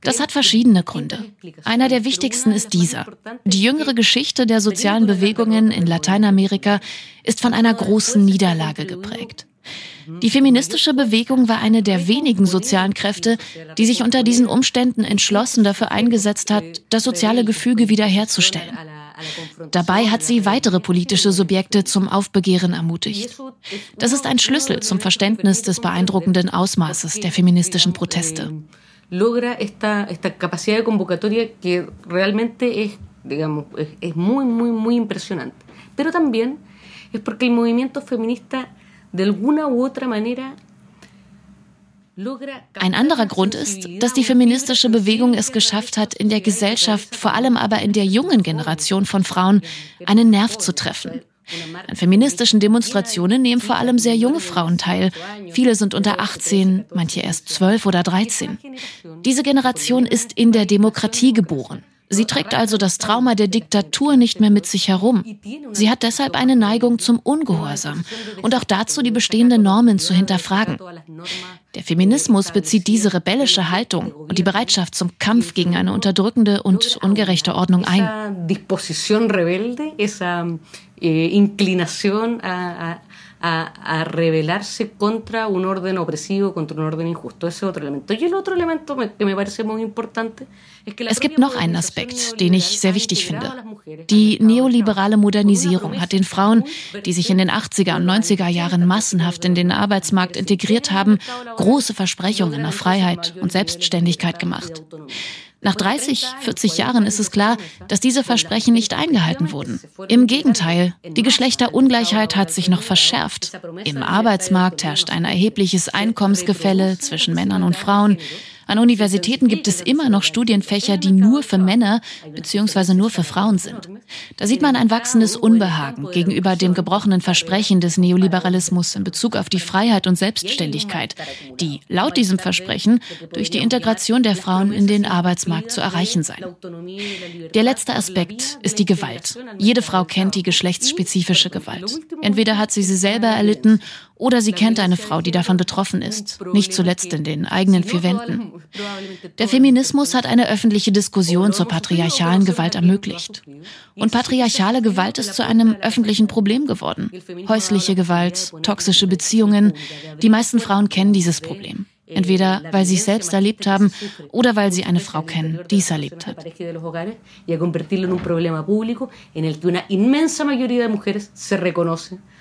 Das hat verschiedene Gründe. Einer der wichtigsten ist dieser. Die jüngere Geschichte der sozialen Bewegungen in Lateinamerika ist von einer großen Niederlage geprägt. Die feministische Bewegung war eine der wenigen sozialen Kräfte, die sich unter diesen Umständen entschlossen dafür eingesetzt hat, das soziale Gefüge wiederherzustellen. Dabei hat sie weitere politische Subjekte zum Aufbegehren ermutigt. Das ist ein Schlüssel zum Verständnis des beeindruckenden Ausmaßes der feministischen Proteste. Logra esta, esta capacidad de convocatoria que realmente es, digamos, es, es muy, muy, muy impresionante. Pero también es porque el movimiento feminista de alguna u otra manera ein anderer Grund ist, dass die feministische Bewegung es geschafft hat, in der Gesellschaft, vor allem aber in der jungen Generation von Frauen, einen Nerv zu treffen. An feministischen Demonstrationen nehmen vor allem sehr junge Frauen teil. Viele sind unter 18, manche erst 12 oder 13. Diese Generation ist in der Demokratie geboren. Sie trägt also das Trauma der Diktatur nicht mehr mit sich herum. Sie hat deshalb eine Neigung zum Ungehorsam und auch dazu, die bestehenden Normen zu hinterfragen. Der Feminismus bezieht diese rebellische Haltung und die Bereitschaft zum Kampf gegen eine unterdrückende und ungerechte Ordnung ein. A, a, rebelarse contra un orden opresivo, contra un orden injusto. Ese es otro elemento. Y el otro elemento que me parece muy importante es que Es gibt noch einen Aspekt, den ich sehr wichtig finde. Die neoliberale Modernisierung hat den Frauen, die sich in den 80er und 90er Jahren massenhaft in den Arbeitsmarkt integriert haben, große Versprechungen nach Freiheit und Selbstständigkeit gemacht. Nach 30, 40 Jahren ist es klar, dass diese Versprechen nicht eingehalten wurden. Im Gegenteil, die Geschlechterungleichheit hat sich noch verschärft. Im Arbeitsmarkt herrscht ein erhebliches Einkommensgefälle zwischen Männern und Frauen. An Universitäten gibt es immer noch Studienfächer, die nur für Männer bzw. nur für Frauen sind. Da sieht man ein wachsendes Unbehagen gegenüber dem gebrochenen Versprechen des Neoliberalismus in Bezug auf die Freiheit und Selbstständigkeit, die laut diesem Versprechen durch die Integration der Frauen in den Arbeitsmarkt zu erreichen seien. Der letzte Aspekt ist die Gewalt. Jede Frau kennt die geschlechtsspezifische Gewalt. Entweder hat sie sie selber erlitten oder sie kennt eine Frau, die davon betroffen ist, nicht zuletzt in den eigenen vier Wänden. Der Feminismus hat eine öffentliche Diskussion zur patriarchalen Gewalt ermöglicht. Und patriarchale Gewalt ist zu einem öffentlichen Problem geworden. Häusliche Gewalt, toxische Beziehungen. Die meisten Frauen kennen dieses Problem. Entweder weil sie es selbst erlebt haben oder weil sie eine Frau kennen, die es erlebt hat.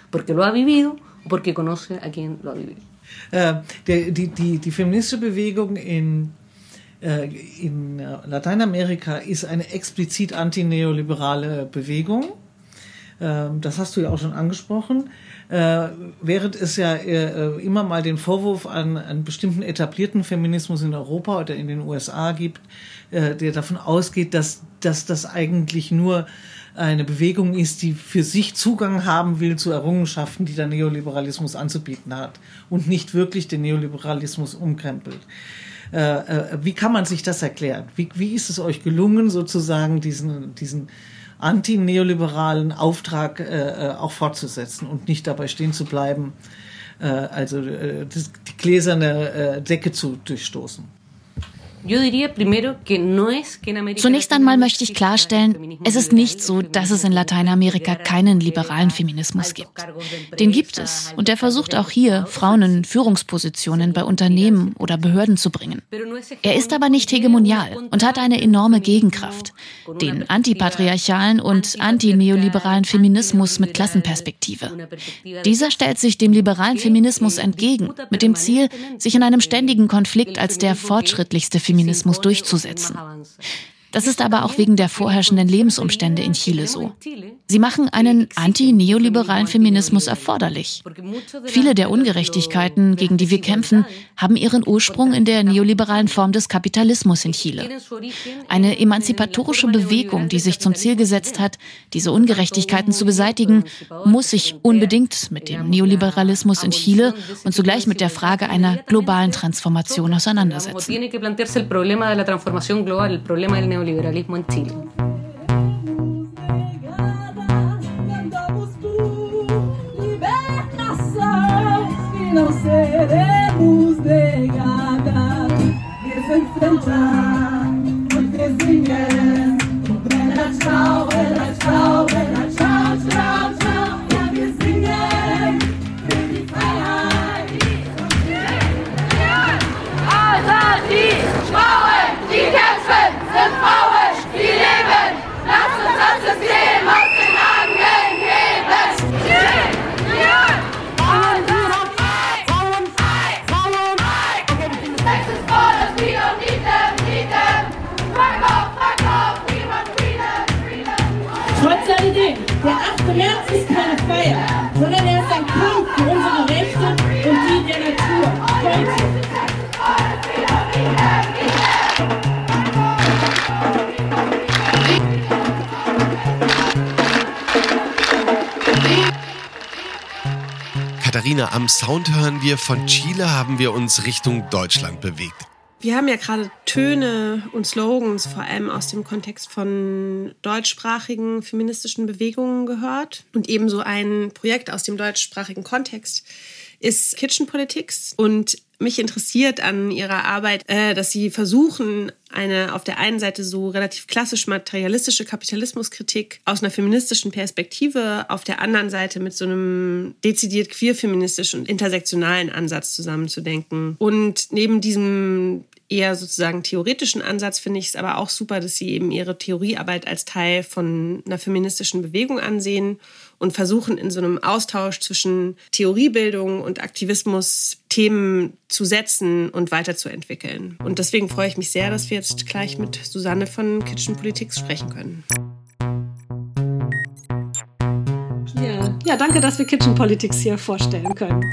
porque lo ha vivido porque conoce a quien lo ha vivido. Äh, die, die, die feministische Bewegung in, äh, in Lateinamerika ist eine explizit antineoliberale Bewegung. Äh, das hast du ja auch schon angesprochen. Äh, während es ja äh, immer mal den Vorwurf an einen bestimmten etablierten Feminismus in Europa oder in den USA gibt, äh, der davon ausgeht, dass, dass das eigentlich nur eine Bewegung ist, die für sich Zugang haben will zu Errungenschaften, die der Neoliberalismus anzubieten hat und nicht wirklich den Neoliberalismus umkrempelt. Äh, äh, wie kann man sich das erklären? Wie, wie ist es euch gelungen, sozusagen diesen, diesen anti-neoliberalen Auftrag äh, äh auch fortzusetzen und nicht dabei stehen zu bleiben, äh, also äh, das, die gläserne Decke zu durchstoßen? Zunächst einmal möchte ich klarstellen, es ist nicht so, dass es in Lateinamerika keinen liberalen Feminismus gibt. Den gibt es und der versucht auch hier, Frauen in Führungspositionen bei Unternehmen oder Behörden zu bringen. Er ist aber nicht hegemonial und hat eine enorme Gegenkraft, den antipatriarchalen und antineoliberalen Feminismus mit Klassenperspektive. Dieser stellt sich dem liberalen Feminismus entgegen, mit dem Ziel, sich in einem ständigen Konflikt als der fortschrittlichste Feminismus durchzusetzen. Das ist aber auch wegen der vorherrschenden Lebensumstände in Chile so. Sie machen einen anti-neoliberalen Feminismus erforderlich. Viele der Ungerechtigkeiten, gegen die wir kämpfen, haben ihren Ursprung in der neoliberalen Form des Kapitalismus in Chile. Eine emanzipatorische Bewegung, die sich zum Ziel gesetzt hat, diese Ungerechtigkeiten zu beseitigen, muss sich unbedingt mit dem Neoliberalismus in Chile und zugleich mit der Frage einer globalen Transformation auseinandersetzen neoliberalismo en Chile. não seremos negadas. Desenfrentar, porque sim é o grande am Sound hören wir von Chile haben wir uns Richtung Deutschland bewegt. Wir haben ja gerade Töne und Slogans vor allem aus dem Kontext von deutschsprachigen feministischen Bewegungen gehört. Und ebenso ein Projekt aus dem deutschsprachigen Kontext ist Kitchen Politics. Und mich interessiert an ihrer Arbeit, äh, dass sie versuchen, eine auf der einen Seite so relativ klassisch materialistische Kapitalismuskritik aus einer feministischen Perspektive, auf der anderen Seite mit so einem dezidiert queer-feministischen und intersektionalen Ansatz zusammenzudenken. Und neben diesem eher sozusagen theoretischen Ansatz finde ich es aber auch super, dass sie eben ihre Theoriearbeit als Teil von einer feministischen Bewegung ansehen und versuchen in so einem Austausch zwischen Theoriebildung und Aktivismus Themen zu setzen und weiterzuentwickeln. Und deswegen freue ich mich sehr, dass wir jetzt gleich mit Susanne von Kitchen Politics sprechen können. Ja, ja danke, dass wir Kitchen Politics hier vorstellen können.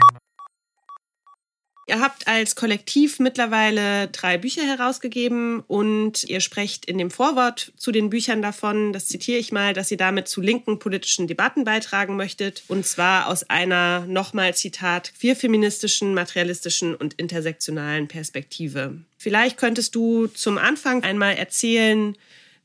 Ihr habt als Kollektiv mittlerweile drei Bücher herausgegeben und ihr sprecht in dem Vorwort zu den Büchern davon, das zitiere ich mal, dass ihr damit zu linken politischen Debatten beitragen möchtet. Und zwar aus einer, nochmal Zitat, queerfeministischen, materialistischen und intersektionalen Perspektive. Vielleicht könntest du zum Anfang einmal erzählen,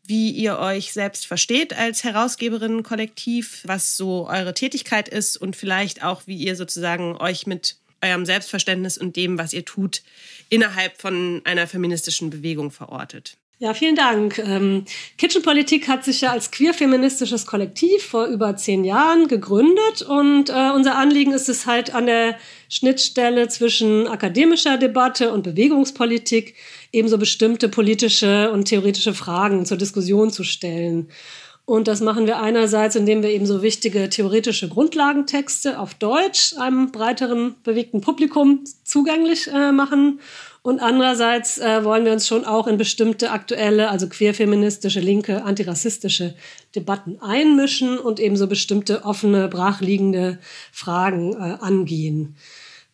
wie ihr euch selbst versteht als Herausgeberinnen-Kollektiv, was so eure Tätigkeit ist und vielleicht auch, wie ihr sozusagen euch mit eurem Selbstverständnis und dem, was ihr tut, innerhalb von einer feministischen Bewegung verortet. Ja, vielen Dank. Ähm, Kitchen Politik hat sich ja als queer-feministisches Kollektiv vor über zehn Jahren gegründet und äh, unser Anliegen ist es halt an der Schnittstelle zwischen akademischer Debatte und Bewegungspolitik ebenso bestimmte politische und theoretische Fragen zur Diskussion zu stellen. Und das machen wir einerseits, indem wir eben so wichtige theoretische Grundlagentexte auf Deutsch einem breiteren bewegten Publikum zugänglich äh, machen. Und andererseits äh, wollen wir uns schon auch in bestimmte aktuelle, also queerfeministische, linke, antirassistische Debatten einmischen und eben so bestimmte offene, brachliegende Fragen äh, angehen.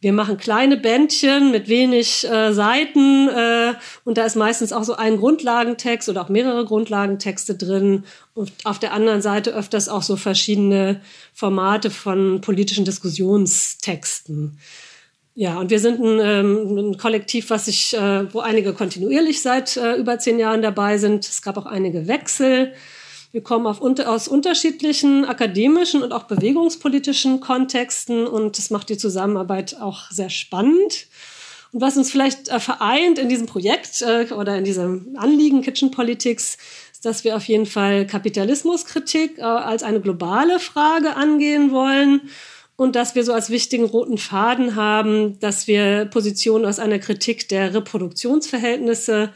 Wir machen kleine Bändchen mit wenig äh, Seiten äh, und da ist meistens auch so ein Grundlagentext oder auch mehrere Grundlagentexte drin und auf der anderen Seite öfters auch so verschiedene Formate von politischen Diskussionstexten. Ja, und wir sind ein, ähm, ein Kollektiv, was sich, äh, wo einige kontinuierlich seit äh, über zehn Jahren dabei sind. Es gab auch einige Wechsel. Wir kommen auf, aus unterschiedlichen akademischen und auch bewegungspolitischen Kontexten und das macht die Zusammenarbeit auch sehr spannend. Und was uns vielleicht äh, vereint in diesem Projekt äh, oder in diesem Anliegen Kitchen Politics, ist, dass wir auf jeden Fall Kapitalismuskritik äh, als eine globale Frage angehen wollen und dass wir so als wichtigen roten Faden haben, dass wir Positionen aus einer Kritik der Reproduktionsverhältnisse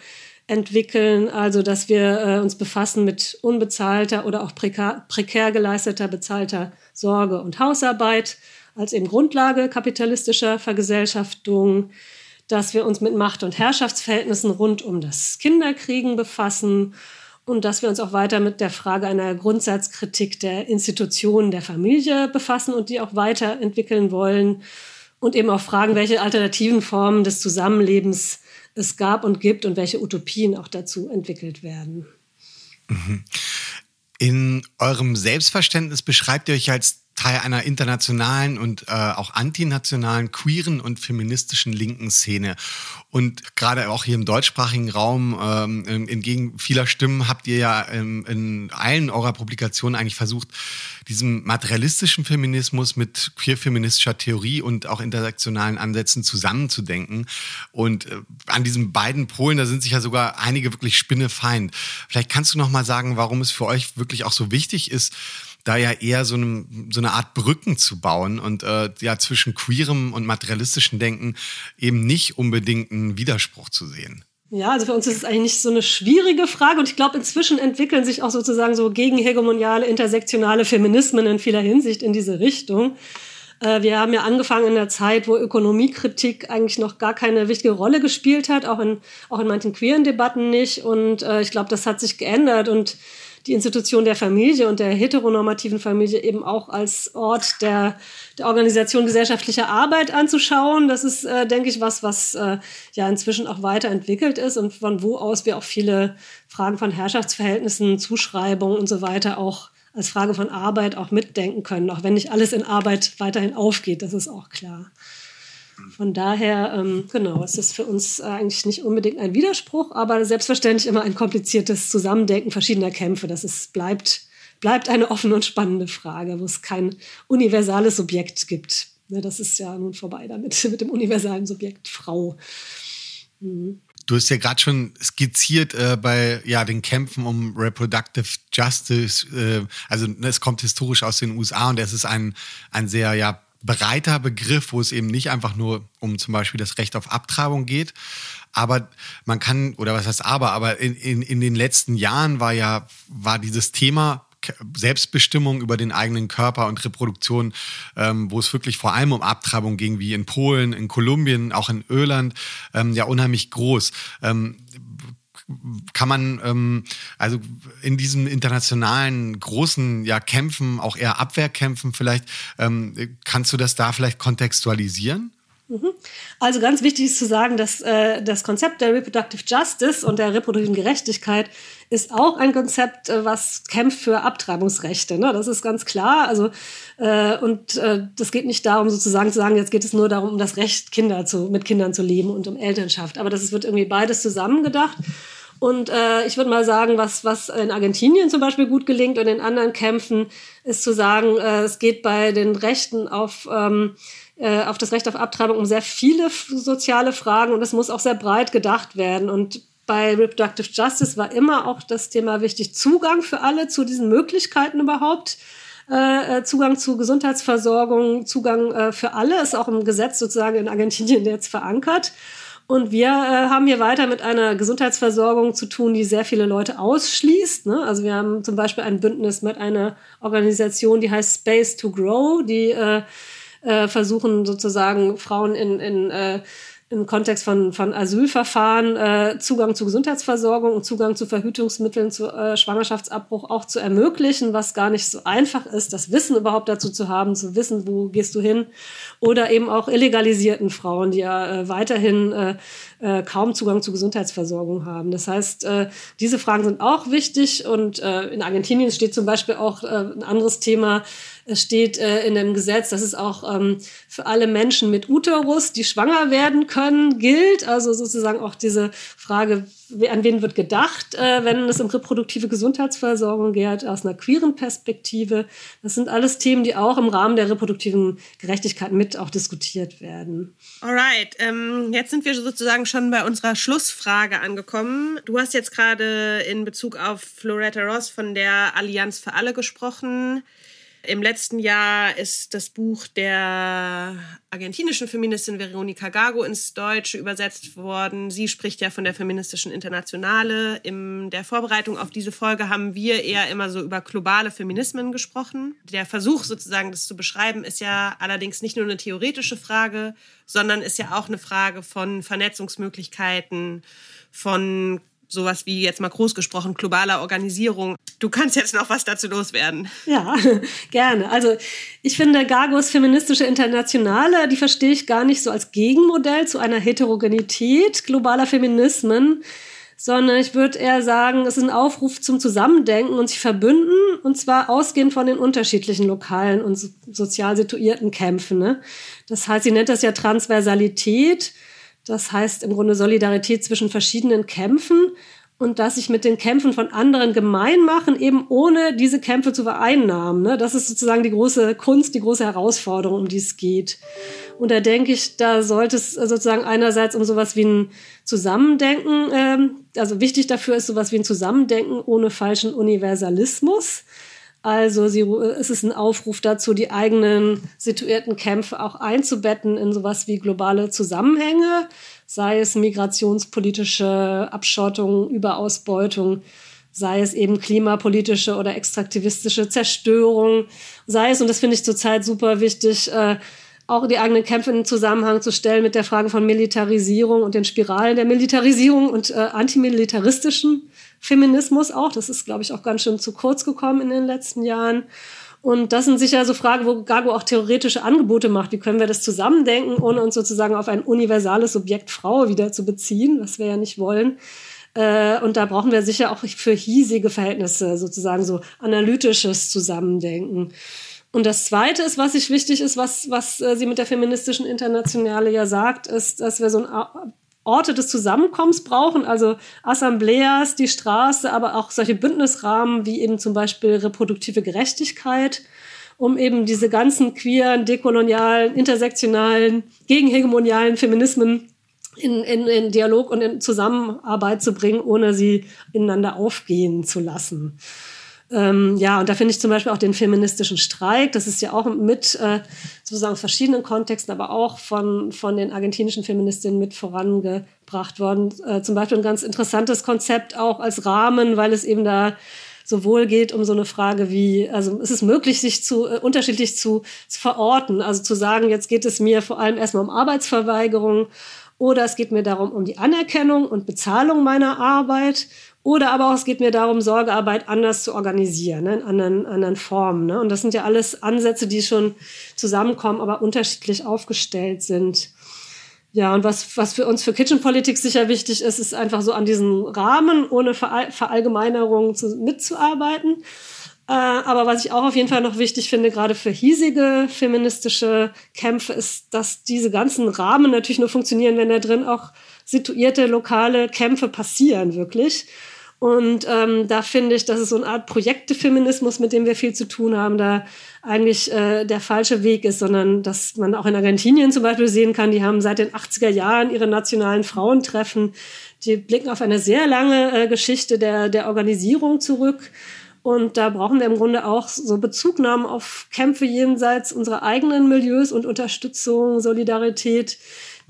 entwickeln, also dass wir äh, uns befassen mit unbezahlter oder auch prekär, prekär geleisteter bezahlter Sorge und Hausarbeit als eben Grundlage kapitalistischer Vergesellschaftung, dass wir uns mit Macht- und Herrschaftsverhältnissen rund um das Kinderkriegen befassen und dass wir uns auch weiter mit der Frage einer Grundsatzkritik der Institutionen der Familie befassen und die auch weiterentwickeln wollen und eben auch fragen, welche alternativen Formen des Zusammenlebens es gab und gibt und welche Utopien auch dazu entwickelt werden. Mhm. In eurem Selbstverständnis beschreibt ihr euch als Teil einer internationalen und äh, auch antinationalen, queeren und feministischen linken Szene. Und gerade auch hier im deutschsprachigen Raum, ähm, entgegen vieler Stimmen, habt ihr ja ähm, in allen eurer Publikationen eigentlich versucht, diesem materialistischen Feminismus mit queer-feministischer Theorie und auch intersektionalen Ansätzen zusammenzudenken. Und äh, an diesen beiden Polen, da sind sich ja sogar einige wirklich spinnefeind. Vielleicht kannst du noch mal sagen, warum es für euch wirklich auch so wichtig ist, da ja eher so, eine, so eine Art Brücken zu bauen und äh, ja zwischen queerem und materialistischen Denken eben nicht unbedingt einen Widerspruch zu sehen. Ja, also für uns ist es eigentlich nicht so eine schwierige Frage und ich glaube, inzwischen entwickeln sich auch sozusagen so gegenhegemoniale, intersektionale Feminismen in vieler Hinsicht in diese Richtung. Äh, wir haben ja angefangen in der Zeit, wo Ökonomiekritik eigentlich noch gar keine wichtige Rolle gespielt hat, auch in, auch in manchen queeren Debatten nicht. Und äh, ich glaube, das hat sich geändert und die Institution der Familie und der heteronormativen Familie eben auch als Ort der, der Organisation gesellschaftlicher Arbeit anzuschauen. Das ist, äh, denke ich, was, was äh, ja inzwischen auch weiterentwickelt ist und von wo aus wir auch viele Fragen von Herrschaftsverhältnissen, Zuschreibungen und so weiter auch als Frage von Arbeit auch mitdenken können, auch wenn nicht alles in Arbeit weiterhin aufgeht, das ist auch klar. Von daher, ähm, genau, es ist für uns eigentlich nicht unbedingt ein Widerspruch, aber selbstverständlich immer ein kompliziertes Zusammendenken verschiedener Kämpfe. Das ist, bleibt, bleibt eine offene und spannende Frage, wo es kein universales Subjekt gibt. Ne, das ist ja nun vorbei damit, mit dem universalen Subjekt Frau. Mhm. Du hast ja gerade schon skizziert äh, bei ja, den Kämpfen um Reproductive Justice. Äh, also es kommt historisch aus den USA und es ist ein, ein sehr ja, breiter Begriff, wo es eben nicht einfach nur um zum Beispiel das Recht auf Abtreibung geht. Aber man kann, oder was heißt aber, aber in, in, in den letzten Jahren war ja, war dieses Thema Selbstbestimmung über den eigenen Körper und Reproduktion, ähm, wo es wirklich vor allem um Abtreibung ging, wie in Polen, in Kolumbien, auch in Irland, ähm, ja unheimlich groß. Ähm, kann man ähm, also in diesen internationalen großen ja, Kämpfen, auch eher Abwehrkämpfen vielleicht, ähm, kannst du das da vielleicht kontextualisieren? Mhm. Also ganz wichtig ist zu sagen, dass äh, das Konzept der Reproductive Justice und der reproduktiven Gerechtigkeit ist auch ein Konzept, äh, was kämpft für Abtreibungsrechte. Ne? Das ist ganz klar. Also äh, und äh, das geht nicht darum, sozusagen zu sagen, jetzt geht es nur darum, um das Recht, Kinder zu, mit Kindern zu leben und um Elternschaft. Aber das wird irgendwie beides zusammengedacht. Und äh, ich würde mal sagen, was, was in Argentinien zum Beispiel gut gelingt und in anderen Kämpfen, ist zu sagen, äh, es geht bei den Rechten auf, ähm, äh, auf das Recht auf Abtreibung um sehr viele soziale Fragen und es muss auch sehr breit gedacht werden. Und bei Reproductive Justice war immer auch das Thema wichtig, Zugang für alle zu diesen Möglichkeiten überhaupt. Äh, äh Zugang zu Gesundheitsversorgung, Zugang äh, für alle ist auch im Gesetz sozusagen in Argentinien jetzt verankert. Und wir äh, haben hier weiter mit einer Gesundheitsversorgung zu tun, die sehr viele Leute ausschließt. Ne? Also wir haben zum Beispiel ein Bündnis mit einer Organisation, die heißt Space to Grow, die äh, äh, versuchen sozusagen Frauen in, in äh, im Kontext von, von Asylverfahren äh, Zugang zu Gesundheitsversorgung und Zugang zu Verhütungsmitteln, zu äh, Schwangerschaftsabbruch auch zu ermöglichen, was gar nicht so einfach ist, das Wissen überhaupt dazu zu haben, zu wissen, wo gehst du hin. Oder eben auch illegalisierten Frauen, die ja äh, weiterhin äh, äh, kaum Zugang zu Gesundheitsversorgung haben. Das heißt, äh, diese Fragen sind auch wichtig und äh, in Argentinien steht zum Beispiel auch äh, ein anderes Thema Es steht äh, in dem Gesetz, dass es auch ähm, für alle Menschen mit Uterus, die schwanger werden können, gilt. Also sozusagen auch diese Frage, an wen wird gedacht, äh, wenn es um reproduktive Gesundheitsversorgung geht, aus einer queeren Perspektive. Das sind alles Themen, die auch im Rahmen der reproduktiven Gerechtigkeit mit auch diskutiert werden. Alright, ähm, jetzt sind wir sozusagen schon bei unserer Schlussfrage angekommen. Du hast jetzt gerade in Bezug auf Floretta Ross von der Allianz für alle gesprochen. Im letzten Jahr ist das Buch der argentinischen Feministin Veronica Gago ins Deutsche übersetzt worden. Sie spricht ja von der feministischen Internationale. In der Vorbereitung auf diese Folge haben wir eher immer so über globale Feminismen gesprochen. Der Versuch sozusagen, das zu beschreiben, ist ja allerdings nicht nur eine theoretische Frage, sondern ist ja auch eine Frage von Vernetzungsmöglichkeiten, von sowas wie jetzt mal groß gesprochen, globaler Organisierung. Du kannst jetzt noch was dazu loswerden. Ja, gerne. Also ich finde Gagos feministische Internationale, die verstehe ich gar nicht so als Gegenmodell zu einer Heterogenität globaler Feminismen, sondern ich würde eher sagen, es ist ein Aufruf zum Zusammendenken und sich verbünden, und zwar ausgehend von den unterschiedlichen lokalen und sozial situierten Kämpfen. Ne? Das heißt, sie nennt das ja Transversalität. Das heißt im Grunde Solidarität zwischen verschiedenen Kämpfen und dass sich mit den Kämpfen von anderen gemein machen, eben ohne diese Kämpfe zu vereinnahmen. Ne? Das ist sozusagen die große Kunst, die große Herausforderung, um die es geht. Und da denke ich, da sollte es sozusagen einerseits um sowas wie ein Zusammendenken, ähm, also wichtig dafür ist sowas wie ein Zusammendenken ohne falschen Universalismus. Also sie, es ist ein Aufruf dazu, die eigenen situierten Kämpfe auch einzubetten in sowas wie globale Zusammenhänge, sei es migrationspolitische Abschottung, Überausbeutung, sei es eben klimapolitische oder extraktivistische Zerstörung, sei es, und das finde ich zurzeit super wichtig, äh, auch die eigenen Kämpfe in Zusammenhang zu stellen mit der Frage von Militarisierung und den Spiralen der Militarisierung und äh, antimilitaristischen Feminismus auch. Das ist, glaube ich, auch ganz schön zu kurz gekommen in den letzten Jahren. Und das sind sicher so Fragen, wo Gago auch theoretische Angebote macht. Wie können wir das zusammendenken, ohne uns sozusagen auf ein universales Subjekt Frau wieder zu beziehen, was wir ja nicht wollen. Äh, und da brauchen wir sicher auch für hiesige Verhältnisse sozusagen so analytisches Zusammendenken. Und das Zweite ist, was sich wichtig ist, was, was äh, sie mit der feministischen Internationale ja sagt, ist, dass wir so ein Orte des Zusammenkommens brauchen, also Assembleas, die Straße, aber auch solche Bündnisrahmen wie eben zum Beispiel reproduktive Gerechtigkeit, um eben diese ganzen queeren, dekolonialen, intersektionalen, gegenhegemonialen Feminismen in, in, in Dialog und in Zusammenarbeit zu bringen, ohne sie ineinander aufgehen zu lassen. Ähm, ja, und da finde ich zum Beispiel auch den feministischen Streik, das ist ja auch mit äh, sozusagen verschiedenen Kontexten, aber auch von, von den argentinischen Feministinnen mit vorangebracht worden. Äh, zum Beispiel ein ganz interessantes Konzept auch als Rahmen, weil es eben da sowohl geht um so eine Frage wie, also es ist möglich, sich zu äh, unterschiedlich zu, zu verorten. Also zu sagen, jetzt geht es mir vor allem erstmal um Arbeitsverweigerung oder es geht mir darum, um die Anerkennung und Bezahlung meiner Arbeit oder aber auch, es geht mir darum, Sorgearbeit anders zu organisieren, ne, in anderen, anderen Formen. Ne? Und das sind ja alles Ansätze, die schon zusammenkommen, aber unterschiedlich aufgestellt sind. Ja, und was, was für uns für Kitchenpolitik sicher wichtig ist, ist einfach so an diesen Rahmen ohne Verall Verallgemeinerung zu, mitzuarbeiten. Äh, aber was ich auch auf jeden Fall noch wichtig finde, gerade für hiesige feministische Kämpfe, ist, dass diese ganzen Rahmen natürlich nur funktionieren, wenn da drin auch situierte lokale Kämpfe passieren, wirklich. Und ähm, da finde ich, dass es so eine Art Projektefeminismus, mit dem wir viel zu tun haben, da eigentlich äh, der falsche Weg ist, sondern dass man auch in Argentinien zum Beispiel sehen kann, die haben seit den 80er Jahren ihre nationalen Frauentreffen, die blicken auf eine sehr lange äh, Geschichte der, der Organisierung zurück. Und da brauchen wir im Grunde auch so Bezugnahmen auf Kämpfe jenseits unserer eigenen Milieus und Unterstützung, Solidarität,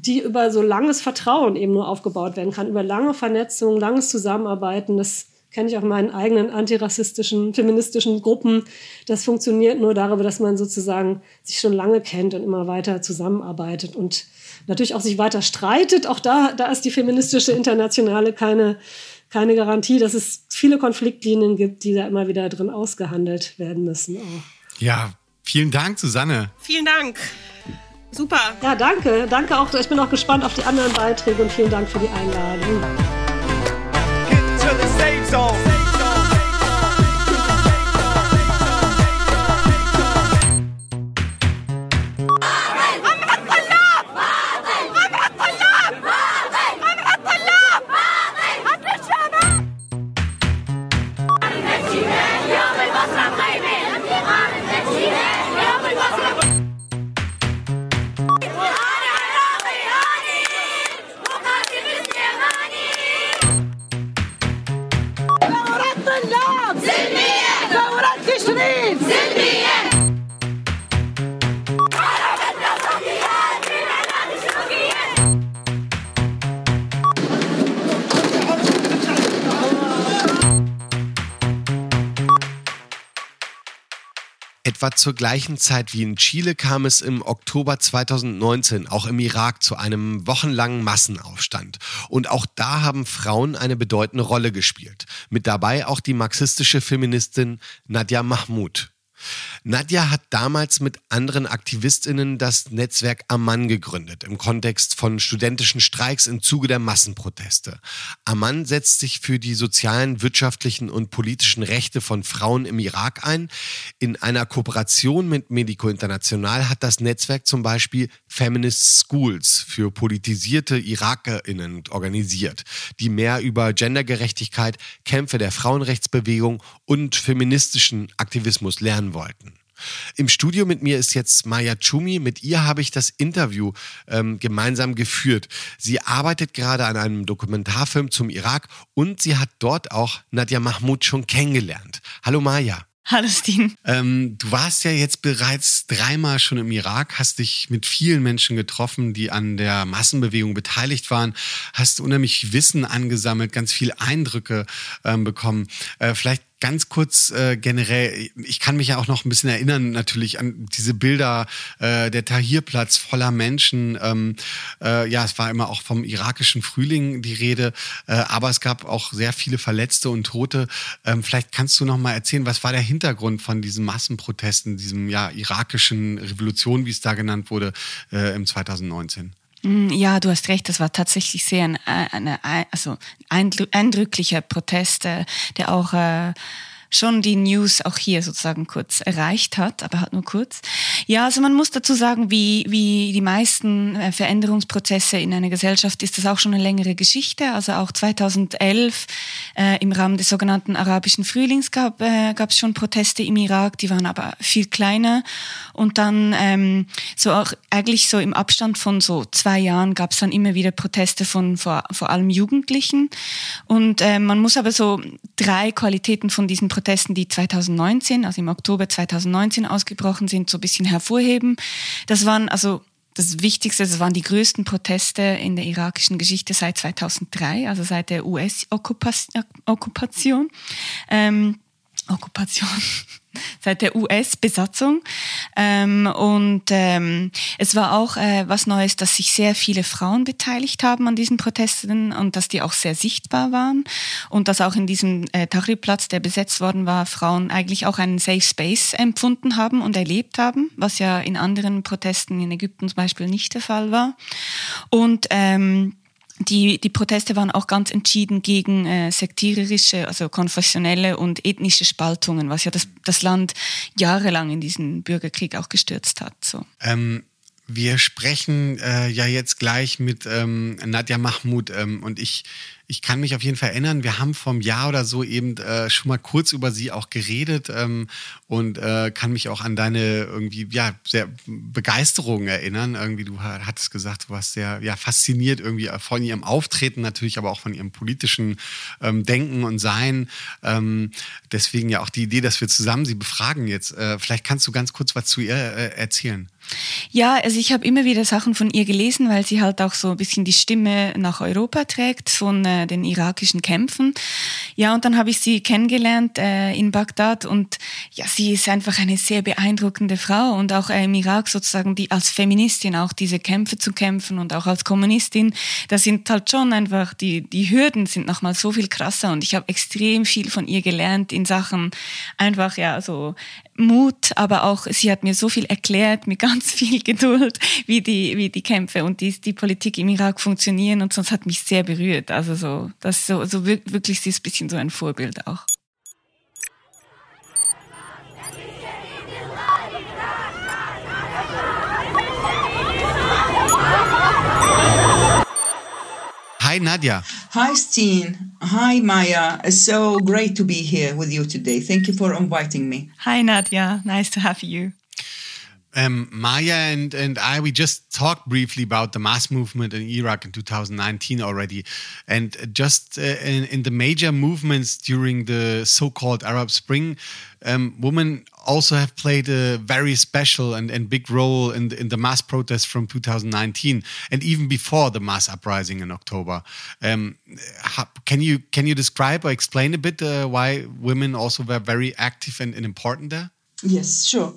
die über so langes Vertrauen eben nur aufgebaut werden kann, über lange Vernetzung, langes Zusammenarbeiten. Das kenne ich auch in meinen eigenen antirassistischen, feministischen Gruppen. Das funktioniert nur darüber, dass man sozusagen sich schon lange kennt und immer weiter zusammenarbeitet und natürlich auch sich weiter streitet. Auch da, da ist die feministische Internationale keine, keine Garantie, dass es viele Konfliktlinien gibt, die da immer wieder drin ausgehandelt werden müssen. Auch. Ja, vielen Dank, Susanne. Vielen Dank. Super. Ja, danke. Danke auch. Ich bin auch gespannt auf die anderen Beiträge und vielen Dank für die Einladung. Etwa zur gleichen Zeit wie in Chile kam es im Oktober 2019 auch im Irak zu einem wochenlangen Massenaufstand. Und auch da haben Frauen eine bedeutende Rolle gespielt. Mit dabei auch die marxistische Feministin Nadia Mahmoud. Nadja hat damals mit anderen Aktivistinnen das Netzwerk Amman gegründet, im Kontext von studentischen Streiks im Zuge der Massenproteste. Amman setzt sich für die sozialen, wirtschaftlichen und politischen Rechte von Frauen im Irak ein. In einer Kooperation mit Medico International hat das Netzwerk zum Beispiel Feminist Schools für politisierte Irakerinnen organisiert, die mehr über Gendergerechtigkeit, Kämpfe der Frauenrechtsbewegung und feministischen Aktivismus lernen wollten. Im Studio mit mir ist jetzt Maya Chumi. Mit ihr habe ich das Interview ähm, gemeinsam geführt. Sie arbeitet gerade an einem Dokumentarfilm zum Irak und sie hat dort auch Nadia Mahmoud schon kennengelernt. Hallo Maya. Hallo Steen. Ähm, du warst ja jetzt bereits dreimal schon im Irak, hast dich mit vielen Menschen getroffen, die an der Massenbewegung beteiligt waren, hast unheimlich Wissen angesammelt, ganz viele Eindrücke ähm, bekommen. Äh, vielleicht ganz kurz äh, generell, ich kann mich ja auch noch ein bisschen erinnern natürlich an diese Bilder, äh, der Tahrirplatz voller Menschen. Ähm, äh, ja, es war immer auch vom irakischen Frühling die Rede, äh, aber es gab auch sehr viele Verletzte und Tote. Ähm, vielleicht kannst du noch mal erzählen, was war der Hintergrund von diesen Massenprotesten, diesem ja irakischen Revolution, wie es da genannt wurde, äh, im 2019? Mm, ja, du hast recht, das war tatsächlich sehr ein, eine, also eindrücklicher Protest, äh, der auch äh, schon die News auch hier sozusagen kurz erreicht hat, aber halt nur kurz. Ja, also man muss dazu sagen, wie, wie die meisten äh, Veränderungsprozesse in einer Gesellschaft ist das auch schon eine längere Geschichte. Also auch 2011 äh, im Rahmen des sogenannten arabischen Frühlings gab äh, es schon Proteste im Irak, die waren aber viel kleiner. Und dann ähm, so auch eigentlich so im Abstand von so zwei Jahren gab es dann immer wieder Proteste von vor, vor allem Jugendlichen. Und äh, man muss aber so drei Qualitäten von diesen Protesten Protesten, die 2019, also im Oktober 2019 ausgebrochen sind, so ein bisschen hervorheben. Das waren also das Wichtigste, das waren die größten Proteste in der irakischen Geschichte seit 2003, also seit der US-Okkupation. Ähm, Okkupation seit der US-Besatzung. Ähm, und ähm, es war auch äh, was Neues, dass sich sehr viele Frauen beteiligt haben an diesen Protesten und dass die auch sehr sichtbar waren und dass auch in diesem äh, Tahrir-Platz, der besetzt worden war, Frauen eigentlich auch einen Safe Space empfunden haben und erlebt haben, was ja in anderen Protesten in Ägypten zum Beispiel nicht der Fall war. Und ähm, die, die Proteste waren auch ganz entschieden gegen äh, sektiererische, also konfessionelle und ethnische Spaltungen, was ja das, das Land jahrelang in diesen Bürgerkrieg auch gestürzt hat. So. Ähm, wir sprechen äh, ja jetzt gleich mit ähm, Nadja Mahmoud ähm, und ich ich kann mich auf jeden Fall erinnern, wir haben vom Jahr oder so eben äh, schon mal kurz über sie auch geredet ähm, und äh, kann mich auch an deine irgendwie, ja, sehr Begeisterung erinnern. Irgendwie, du hattest gesagt, du warst sehr, ja, fasziniert irgendwie von ihrem Auftreten natürlich, aber auch von ihrem politischen ähm, Denken und Sein. Ähm, deswegen ja auch die Idee, dass wir zusammen sie befragen jetzt. Äh, vielleicht kannst du ganz kurz was zu ihr äh, erzählen. Ja, also ich habe immer wieder Sachen von ihr gelesen, weil sie halt auch so ein bisschen die Stimme nach Europa trägt von äh, den irakischen Kämpfen. Ja, und dann habe ich sie kennengelernt äh, in Bagdad und ja, sie ist einfach eine sehr beeindruckende Frau und auch äh, im Irak sozusagen die als Feministin auch diese Kämpfe zu kämpfen und auch als Kommunistin, da sind halt schon einfach die die Hürden sind nochmal so viel krasser und ich habe extrem viel von ihr gelernt in Sachen einfach ja so Mut, aber auch sie hat mir so viel erklärt mit ganz viel Geduld, wie die, wie die Kämpfe und die, die Politik im Irak funktionieren und sonst hat mich sehr berührt. Also so, das so, so wirklich, sie ist ein bisschen so ein Vorbild auch. Hi, Nadia. Hi, Steen. Hi, Maya. It's so great to be here with you today. Thank you for inviting me. Hi, Nadia. Nice to have you. Um, Maya and, and I, we just talked briefly about the mass movement in Iraq in 2019 already. And just uh, in, in, the major movements during the so called Arab Spring, um, women also have played a very special and, and big role in the, in the mass protests from 2019 and even before the mass uprising in October. Um, how, can you can you describe or explain a bit uh, why women also were very active and, and important there? Yes, sure.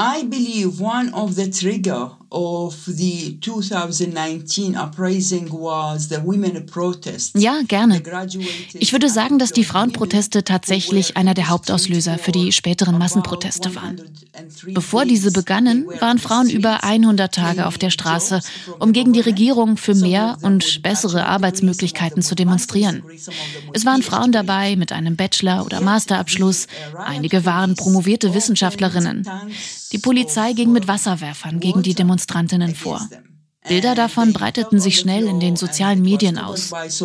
I believe one of the trigger of the 2019 uprising was the women protest. Ja, gerne. Ich würde sagen, dass die Frauenproteste tatsächlich einer der Hauptauslöser für die späteren Massenproteste waren. Bevor diese begannen, waren Frauen über 100 Tage auf der Straße, um gegen die Regierung für mehr und bessere Arbeitsmöglichkeiten zu demonstrieren. Es waren Frauen dabei mit einem Bachelor- oder Masterabschluss, einige waren promovierte Wissenschaftlerinnen. Die Polizei ging mit Wasserwerfern gegen die Demonstrantinnen vor. Bilder davon breiteten sich schnell in den sozialen Medien aus. Das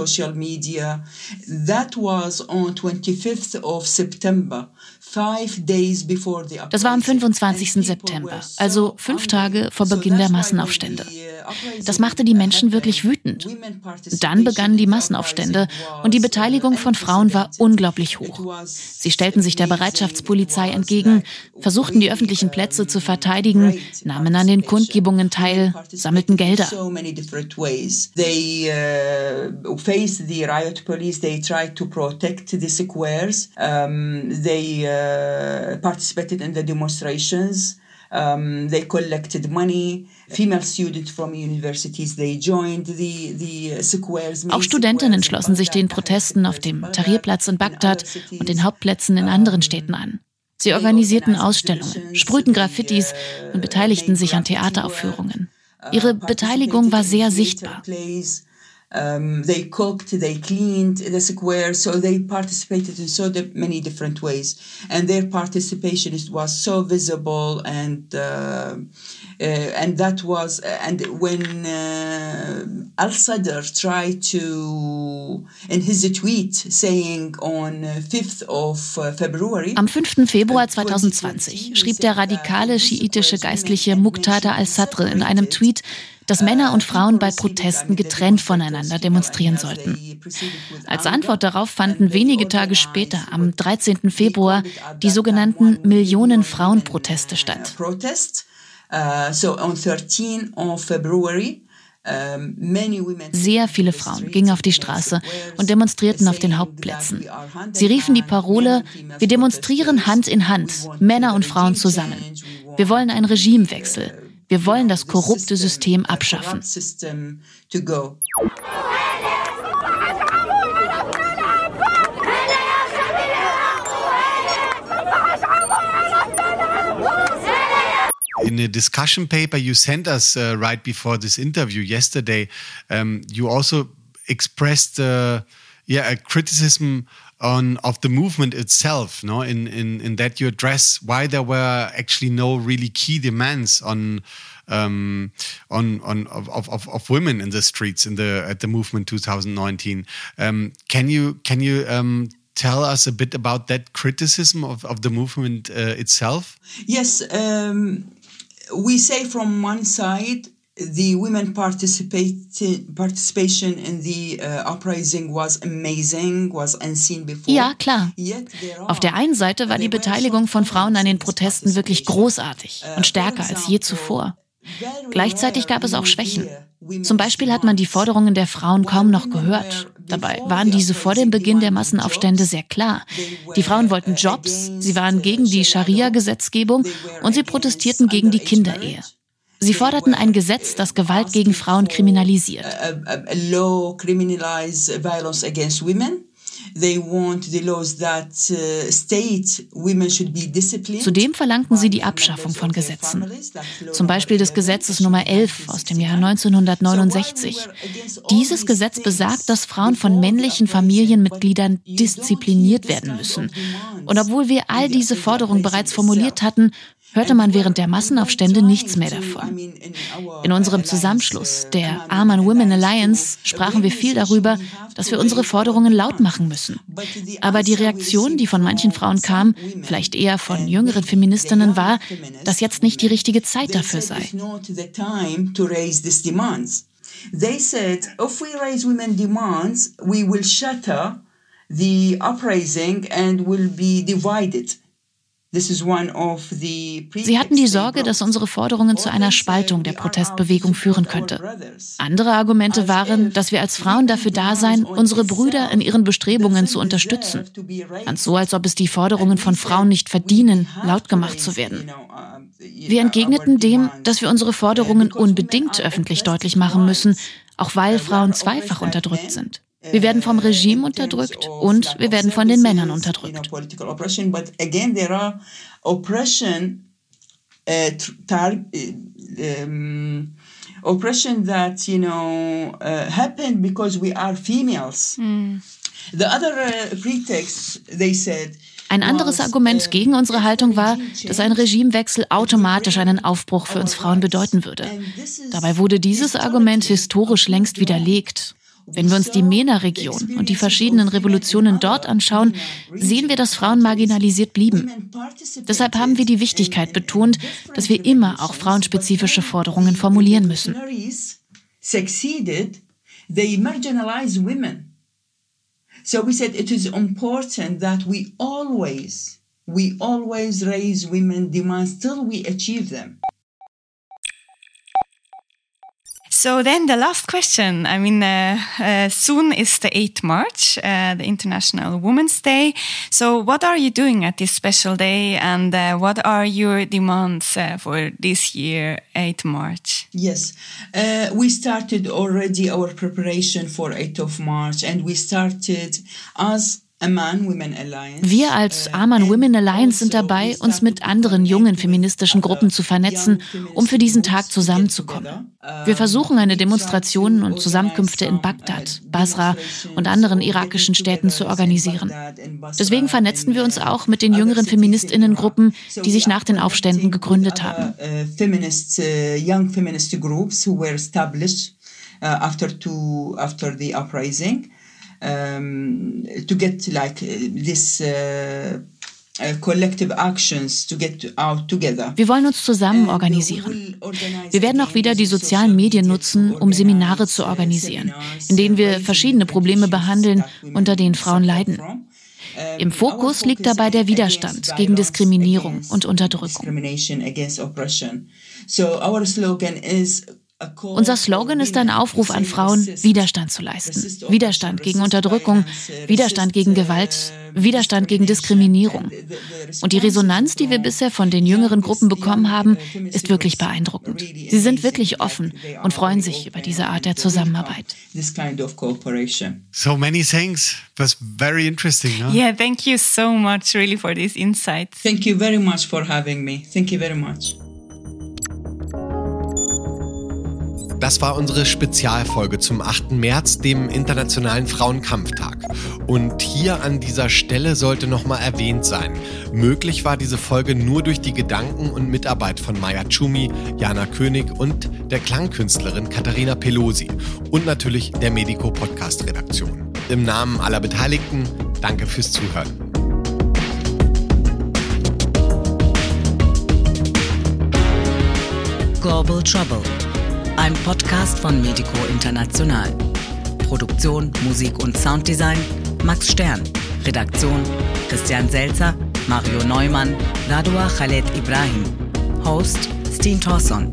war am 25. September, also fünf Tage vor Beginn der Massenaufstände. Das machte die Menschen wirklich wütend. Dann begannen die Massenaufstände und die Beteiligung von Frauen war unglaublich hoch. Sie stellten sich der Bereitschaftspolizei entgegen, versuchten die öffentlichen Plätze zu verteidigen, nahmen an den Kundgebungen teil, sammelten Gelder. They uh, participated in the demonstrations. Um, they collected money. Female students from universities they joined the the squares. Auch Studentinnen schlossen sich den Protesten auf dem Tahrirplatz in Bagdad und den Hauptplätzen in anderen Städten an. Sie organisierten Ausstellungen, sprühten Graffitis und beteiligten sich an Theateraufführungen. Ihre Beteiligung war sehr sichtbar. Um, they cooked, they cleaned the square, so they participated in so many different ways, and their participation was so visible, and uh, uh, and that was and when uh, Al Sadr tried to in his tweet saying on 5th of February. Am 5. Februar 2020 schrieb der radikale schiitische Geistliche Muqtada al-Sadr in einem Tweet dass Männer und Frauen bei Protesten getrennt voneinander demonstrieren sollten. Als Antwort darauf fanden wenige Tage später, am 13. Februar, die sogenannten Millionen Frauenproteste statt. Sehr viele Frauen gingen auf die Straße und demonstrierten auf den Hauptplätzen. Sie riefen die Parole, wir demonstrieren Hand in Hand, Männer und Frauen zusammen. Wir wollen einen Regimewechsel. Wir wollen das korrupte System abschaffen. in a discussion paper you sent us uh, right before this interview yesterday, um, you also expressed uh, yeah a criticism on of the movement itself. No, in in in that you address why there were actually no really key demands on. Um, on on of, of, of women in the streets in the at the movement 2019. Um, can you can you um, tell us a bit about that criticism of, of the movement uh, itself? Yes, um, we say from one side the women participation in the uh, uprising was amazing, was unseen before. Ja, klar. Auf der einen Seite war die Beteiligung von Frauen an den Protesten wirklich großartig und stärker als je zuvor. Gleichzeitig gab es auch Schwächen. Zum Beispiel hat man die Forderungen der Frauen kaum noch gehört. Dabei waren diese vor dem Beginn der Massenaufstände sehr klar. Die Frauen wollten Jobs, sie waren gegen die Scharia-Gesetzgebung und sie protestierten gegen die Kinderehe. Sie forderten ein Gesetz, das Gewalt gegen Frauen kriminalisiert. Zudem verlangten sie die Abschaffung von Gesetzen. Zum Beispiel des Gesetzes Nummer 11 aus dem Jahr 1969. Dieses Gesetz besagt, dass Frauen von männlichen Familienmitgliedern diszipliniert werden müssen. Und obwohl wir all diese Forderungen bereits formuliert hatten, hörte man während der Massenaufstände nichts mehr davon. In unserem Zusammenschluss, der Arman Women Alliance, sprachen wir viel darüber, dass wir unsere Forderungen laut machen müssen. Aber die Reaktion, die von manchen Frauen kam, vielleicht eher von jüngeren Feministinnen, war, dass jetzt nicht die richtige Zeit dafür sei. They said, if we raise women demands, we will shatter the uprising and will be divided. Sie hatten die Sorge, dass unsere Forderungen zu einer Spaltung der Protestbewegung führen könnte. Andere Argumente waren, dass wir als Frauen dafür da seien, unsere Brüder in ihren Bestrebungen zu unterstützen. Ganz so, als ob es die Forderungen von Frauen nicht verdienen, laut gemacht zu werden. Wir entgegneten dem, dass wir unsere Forderungen unbedingt öffentlich deutlich machen müssen, auch weil Frauen zweifach unterdrückt sind. Wir werden vom Regime unterdrückt und wir werden von den Männern unterdrückt. oppression that you know uh, happened because we are females. Mm. The other uh, pretext they said ein anderes Argument gegen unsere Haltung war, dass ein Regimewechsel automatisch einen Aufbruch für uns Frauen bedeuten würde. Dabei wurde dieses Argument historisch längst widerlegt. Wenn wir uns die MENA-Region und die verschiedenen Revolutionen dort anschauen, sehen wir, dass Frauen marginalisiert blieben. Deshalb haben wir die Wichtigkeit betont, dass wir immer auch frauenspezifische Forderungen formulieren müssen. So we said it is important that we always, we always raise women demands till we achieve them. So then the last question. I mean, uh, uh, soon is the 8th March, uh, the International Women's Day. So what are you doing at this special day and uh, what are your demands uh, for this year, 8th March? Yes, uh, we started already our preparation for 8th of March and we started as Wir als Aman Women Alliance sind dabei, uns mit anderen jungen feministischen Gruppen zu vernetzen, um für diesen Tag zusammenzukommen. Wir versuchen eine Demonstrationen und Zusammenkünfte in Bagdad, Basra und anderen irakischen Städten zu organisieren. Deswegen vernetzen wir uns auch mit den jüngeren Feministinnengruppen, die sich nach den Aufständen gegründet haben. after two after the uprising um, to get like this uh, uh, collective actions to get out together. Wir wollen uns zusammen organisieren. Wir werden auch wieder die sozialen Medien nutzen, um Seminare zu organisieren, in denen wir verschiedene Probleme behandeln, unter denen Frauen leiden. Im Fokus liegt dabei der Widerstand gegen Diskriminierung und Unterdrückung. So our slogan is unser Slogan ist ein Aufruf an Frauen, Widerstand zu leisten. Widerstand gegen Unterdrückung, Widerstand gegen Gewalt, Widerstand gegen Diskriminierung. Und die Resonanz, die wir bisher von den jüngeren Gruppen bekommen haben, ist wirklich beeindruckend. Sie sind wirklich offen und freuen sich über diese Art der Zusammenarbeit. So many thanks. It was very interesting. No? Yeah, thank you so much really for these insights. Thank you very much for having me. Thank you very much. Das war unsere Spezialfolge zum 8. März, dem Internationalen Frauenkampftag. Und hier an dieser Stelle sollte nochmal erwähnt sein, möglich war diese Folge nur durch die Gedanken und Mitarbeit von Maya Chumi, Jana König und der Klangkünstlerin Katharina Pelosi und natürlich der Medico Podcast Redaktion. Im Namen aller Beteiligten, danke fürs Zuhören. Global Trouble ein Podcast von Medico International. Produktion, Musik und Sounddesign Max Stern. Redaktion Christian Selzer, Mario Neumann, Radua Khaled Ibrahim. Host Steen Thorson.